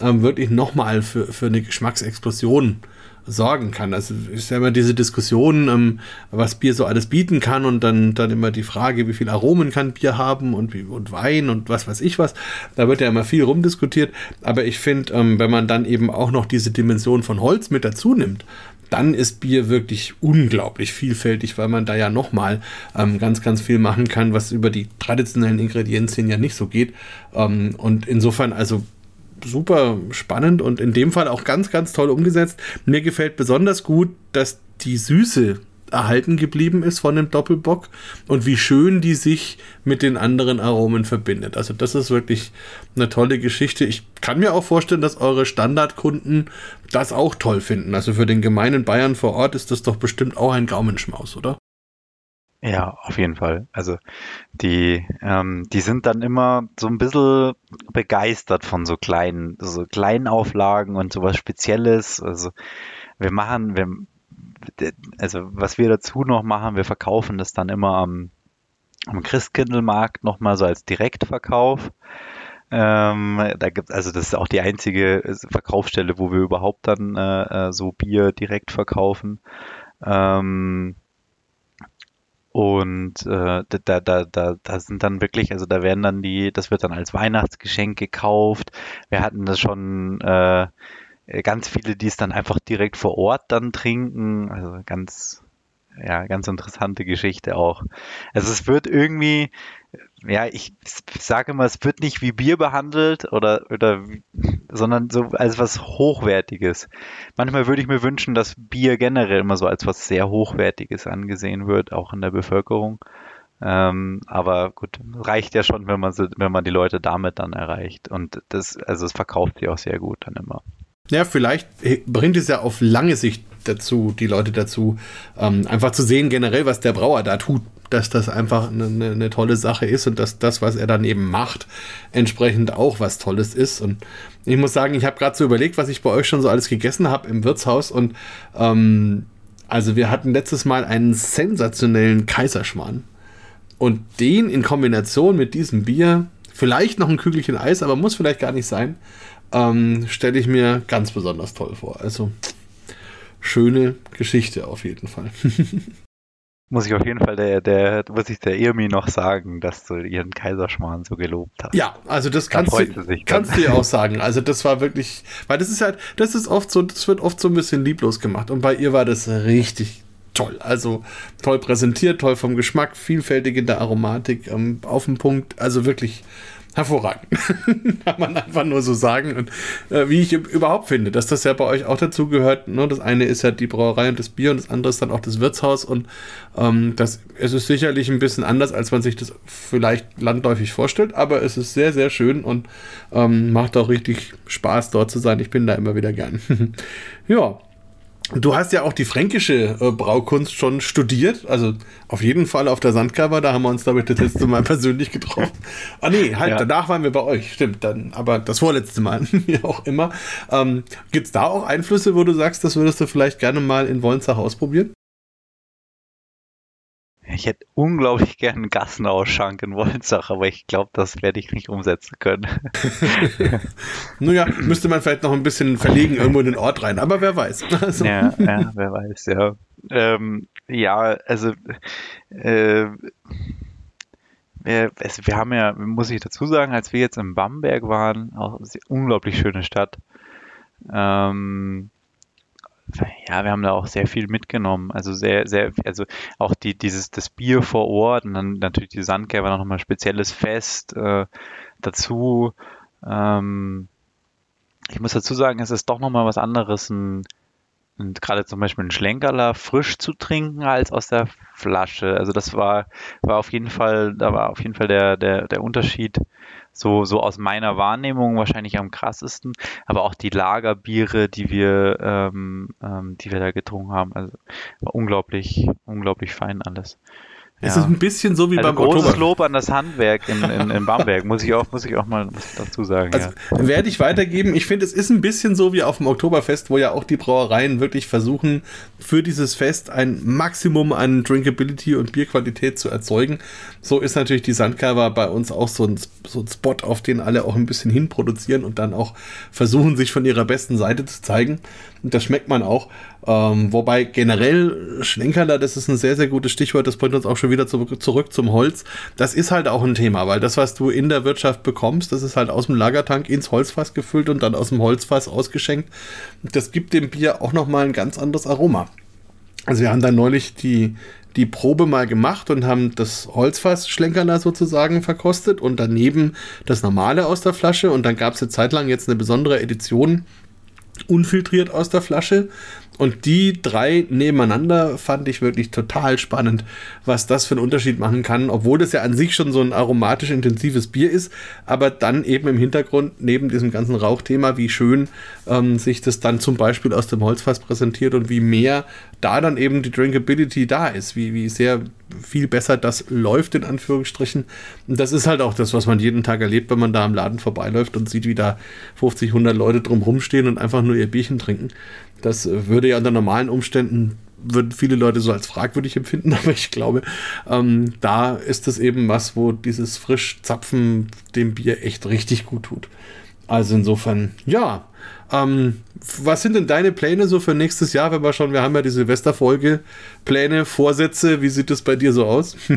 ähm, wirklich nochmal für, für eine Geschmacksexplosion sorgen kann. Also ist ja immer diese Diskussion, ähm, was Bier so alles bieten kann und dann, dann immer die Frage, wie viel Aromen kann Bier haben und, und Wein und was weiß ich was. Da wird ja immer viel rumdiskutiert. Aber ich finde, ähm, wenn man dann eben auch noch diese Dimension von Holz mit dazu nimmt, dann ist Bier wirklich unglaublich vielfältig, weil man da ja nochmal ähm, ganz, ganz viel machen kann, was über die traditionellen Ingredienzien ja nicht so geht. Ähm, und insofern, also super spannend und in dem Fall auch ganz, ganz toll umgesetzt. Mir gefällt besonders gut, dass die Süße erhalten geblieben ist von dem Doppelbock und wie schön die sich mit den anderen Aromen verbindet. Also das ist wirklich eine tolle Geschichte. Ich kann mir auch vorstellen, dass eure Standardkunden das auch toll finden. Also für den gemeinen Bayern vor Ort ist das doch bestimmt auch ein Gaumenschmaus, oder? Ja, auf jeden Fall. Also die, ähm, die sind dann immer so ein bisschen begeistert von so kleinen, so kleinen Auflagen und sowas Spezielles. Also wir machen, wir, also was wir dazu noch machen, wir verkaufen das dann immer am, am Christkindlmarkt nochmal so als Direktverkauf. Ähm, da gibt also das ist auch die einzige Verkaufsstelle, wo wir überhaupt dann äh, äh so Bier direkt verkaufen. Ähm, und äh, da, da, da, da sind dann wirklich, also da werden dann die, das wird dann als Weihnachtsgeschenk gekauft. Wir hatten das schon äh, ganz viele, die es dann einfach direkt vor Ort dann trinken. Also ganz, ja, ganz interessante Geschichte auch. Also es wird irgendwie, ja, ich sage immer, es wird nicht wie Bier behandelt oder, oder, sondern so als was Hochwertiges. Manchmal würde ich mir wünschen, dass Bier generell immer so als was sehr Hochwertiges angesehen wird, auch in der Bevölkerung. Ähm, aber gut, reicht ja schon, wenn man, wenn man die Leute damit dann erreicht. Und das, also es verkauft sich auch sehr gut dann immer. Ja, vielleicht bringt es ja auf lange Sicht dazu, die Leute dazu, ähm, einfach zu sehen generell, was der Brauer da tut, dass das einfach eine, eine, eine, tolle Sache ist und dass das, was er dann eben macht, entsprechend auch was Tolles ist. Und ich muss sagen, ich habe gerade so überlegt, was ich bei euch schon so alles gegessen habe im Wirtshaus und ähm, also wir hatten letztes Mal einen sensationellen Kaiserschmarrn. Und den in Kombination mit diesem Bier, vielleicht noch ein Kügelchen Eis, aber muss vielleicht gar nicht sein, ähm, stelle ich mir ganz besonders toll vor. Also schöne Geschichte auf jeden Fall. muss ich auf jeden Fall der, der, muss ich der Irmi noch sagen, dass du ihren Kaiserschmarrn so gelobt hast. Ja, also das kannst da du, kannst du ja auch sagen. Also das war wirklich, weil das ist halt, das ist oft so, das wird oft so ein bisschen lieblos gemacht und bei ihr war das richtig toll. Also toll präsentiert, toll vom Geschmack, vielfältig in der Aromatik, ähm, auf den Punkt, also wirklich hervorragend. Kann man einfach nur so sagen. Und äh, wie ich überhaupt finde, dass das ja bei euch auch dazu gehört. Ne? Das eine ist ja die Brauerei und das Bier und das andere ist dann auch das Wirtshaus. Und ähm, das, es ist sicherlich ein bisschen anders, als man sich das vielleicht landläufig vorstellt. Aber es ist sehr, sehr schön und ähm, macht auch richtig Spaß, dort zu sein. Ich bin da immer wieder gern. ja. Du hast ja auch die fränkische äh, Braukunst schon studiert, also auf jeden Fall auf der Sandcover, da haben wir uns, glaube ich, das letzte Mal persönlich getroffen. Ah nee, halt, ja. danach waren wir bei euch, stimmt, dann, aber das vorletzte Mal, wie auch immer. Ähm, Gibt es da auch Einflüsse, wo du sagst, das würdest du vielleicht gerne mal in Wolnzach ausprobieren? Ich hätte unglaublich gern einen Gassenausschank in Wolnzach, aber ich glaube, das werde ich nicht umsetzen können. naja, müsste man vielleicht noch ein bisschen verlegen irgendwo in den Ort rein, aber wer weiß. Also. Ja, ja, wer weiß, ja. Ähm, ja, also äh, wir, es, wir haben ja, muss ich dazu sagen, als wir jetzt in Bamberg waren, auch eine unglaublich schöne Stadt. Ähm, ja, wir haben da auch sehr viel mitgenommen. Also sehr, sehr, also auch die, dieses, das Bier vor Ort und dann natürlich die Sandcare war noch mal ein spezielles Fest äh, dazu. Ähm, ich muss dazu sagen, es ist doch noch mal was anderes, ein, ein, gerade zum Beispiel ein Schlenkerler frisch zu trinken als aus der Flasche. Also das war, war auf jeden Fall, da war auf jeden Fall der, der, der Unterschied so, so aus meiner Wahrnehmung wahrscheinlich am krassesten. Aber auch die Lagerbiere, die wir, ähm, ähm, die wir da getrunken haben, also war unglaublich, unglaublich fein alles. Es ja. ist ein bisschen so wie also beim großes Oktober. Lob an das Handwerk in, in, in Bamberg, muss ich auch, muss ich auch mal dazu sagen. Also, ja. Werde ich weitergeben. Ich finde, es ist ein bisschen so wie auf dem Oktoberfest, wo ja auch die Brauereien wirklich versuchen, für dieses Fest ein Maximum an Drinkability und Bierqualität zu erzeugen. So ist natürlich die Sandcover bei uns auch so ein, so ein Spot, auf den alle auch ein bisschen hinproduzieren und dann auch versuchen, sich von ihrer besten Seite zu zeigen. Und das schmeckt man auch. Ähm, wobei generell Schlenkerler, das ist ein sehr, sehr gutes Stichwort, das bringt uns auch schon wieder zurück, zurück zum Holz. Das ist halt auch ein Thema, weil das, was du in der Wirtschaft bekommst, das ist halt aus dem Lagertank ins Holzfass gefüllt und dann aus dem Holzfass ausgeschenkt. Das gibt dem Bier auch nochmal ein ganz anderes Aroma. Also wir haben da neulich die, die Probe mal gemacht und haben das Holzfass Schlenkerler sozusagen verkostet und daneben das normale aus der Flasche und dann gab es eine Zeit lang jetzt eine besondere Edition unfiltriert aus der Flasche. Und die drei nebeneinander fand ich wirklich total spannend, was das für einen Unterschied machen kann, obwohl das ja an sich schon so ein aromatisch intensives Bier ist, aber dann eben im Hintergrund neben diesem ganzen Rauchthema, wie schön ähm, sich das dann zum Beispiel aus dem Holzfass präsentiert und wie mehr da dann eben die Drinkability da ist, wie, wie sehr viel besser das läuft, in Anführungsstrichen. Und das ist halt auch das, was man jeden Tag erlebt, wenn man da am Laden vorbeiläuft und sieht, wie da 50, 100 Leute drum rumstehen und einfach nur ihr Bierchen trinken. Das würde ja unter normalen Umständen würden viele Leute so als fragwürdig empfinden, aber ich glaube, ähm, da ist es eben was, wo dieses frisch Zapfen dem Bier echt richtig gut tut. Also insofern, ja. Ähm, was sind denn deine Pläne so für nächstes Jahr, wenn wir schon, wir haben ja die Silvesterfolge, Pläne, Vorsätze, wie sieht es bei dir so aus?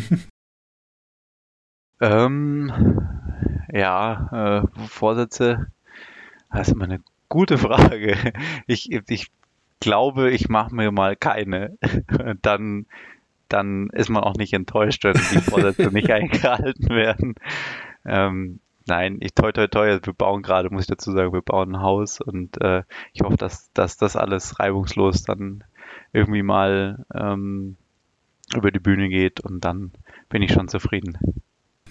ähm, ja, äh, Vorsätze, das ist immer eine gute Frage. Ich, ich glaube, ich mache mir mal keine. Dann, dann ist man auch nicht enttäuscht, wenn die Vorsätze nicht eingehalten werden. Ähm, nein, ich toi toi toi, wir bauen gerade, muss ich dazu sagen, wir bauen ein Haus und äh, ich hoffe, dass, dass das alles reibungslos dann irgendwie mal ähm, über die Bühne geht und dann bin ich schon zufrieden.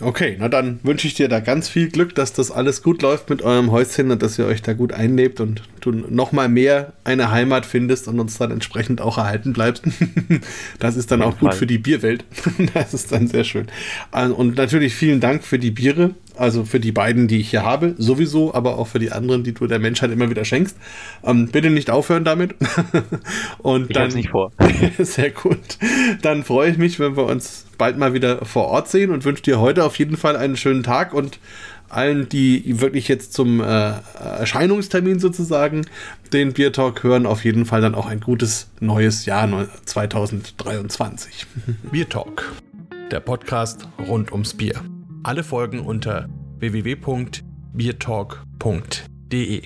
Okay, na dann wünsche ich dir da ganz viel Glück, dass das alles gut läuft mit eurem Häuschen und dass ihr euch da gut einlebt und du nochmal mehr eine Heimat findest und uns dann entsprechend auch erhalten bleibst. das ist dann auch gut für die Bierwelt. das ist dann sehr schön. Also, und natürlich vielen Dank für die Biere, also für die beiden, die ich hier habe, sowieso, aber auch für die anderen, die du der Menschheit immer wieder schenkst. Ähm, bitte nicht aufhören damit. und ich dann nicht vor. sehr gut. Dann freue ich mich, wenn wir uns bald mal wieder vor Ort sehen und wünsche dir heute auf jeden Fall einen schönen Tag und allen, die wirklich jetzt zum äh, Erscheinungstermin sozusagen den Bier Talk hören, auf jeden Fall dann auch ein gutes neues Jahr 2023. Bier Talk, der Podcast rund ums Bier. Alle Folgen unter www.biertalk.de.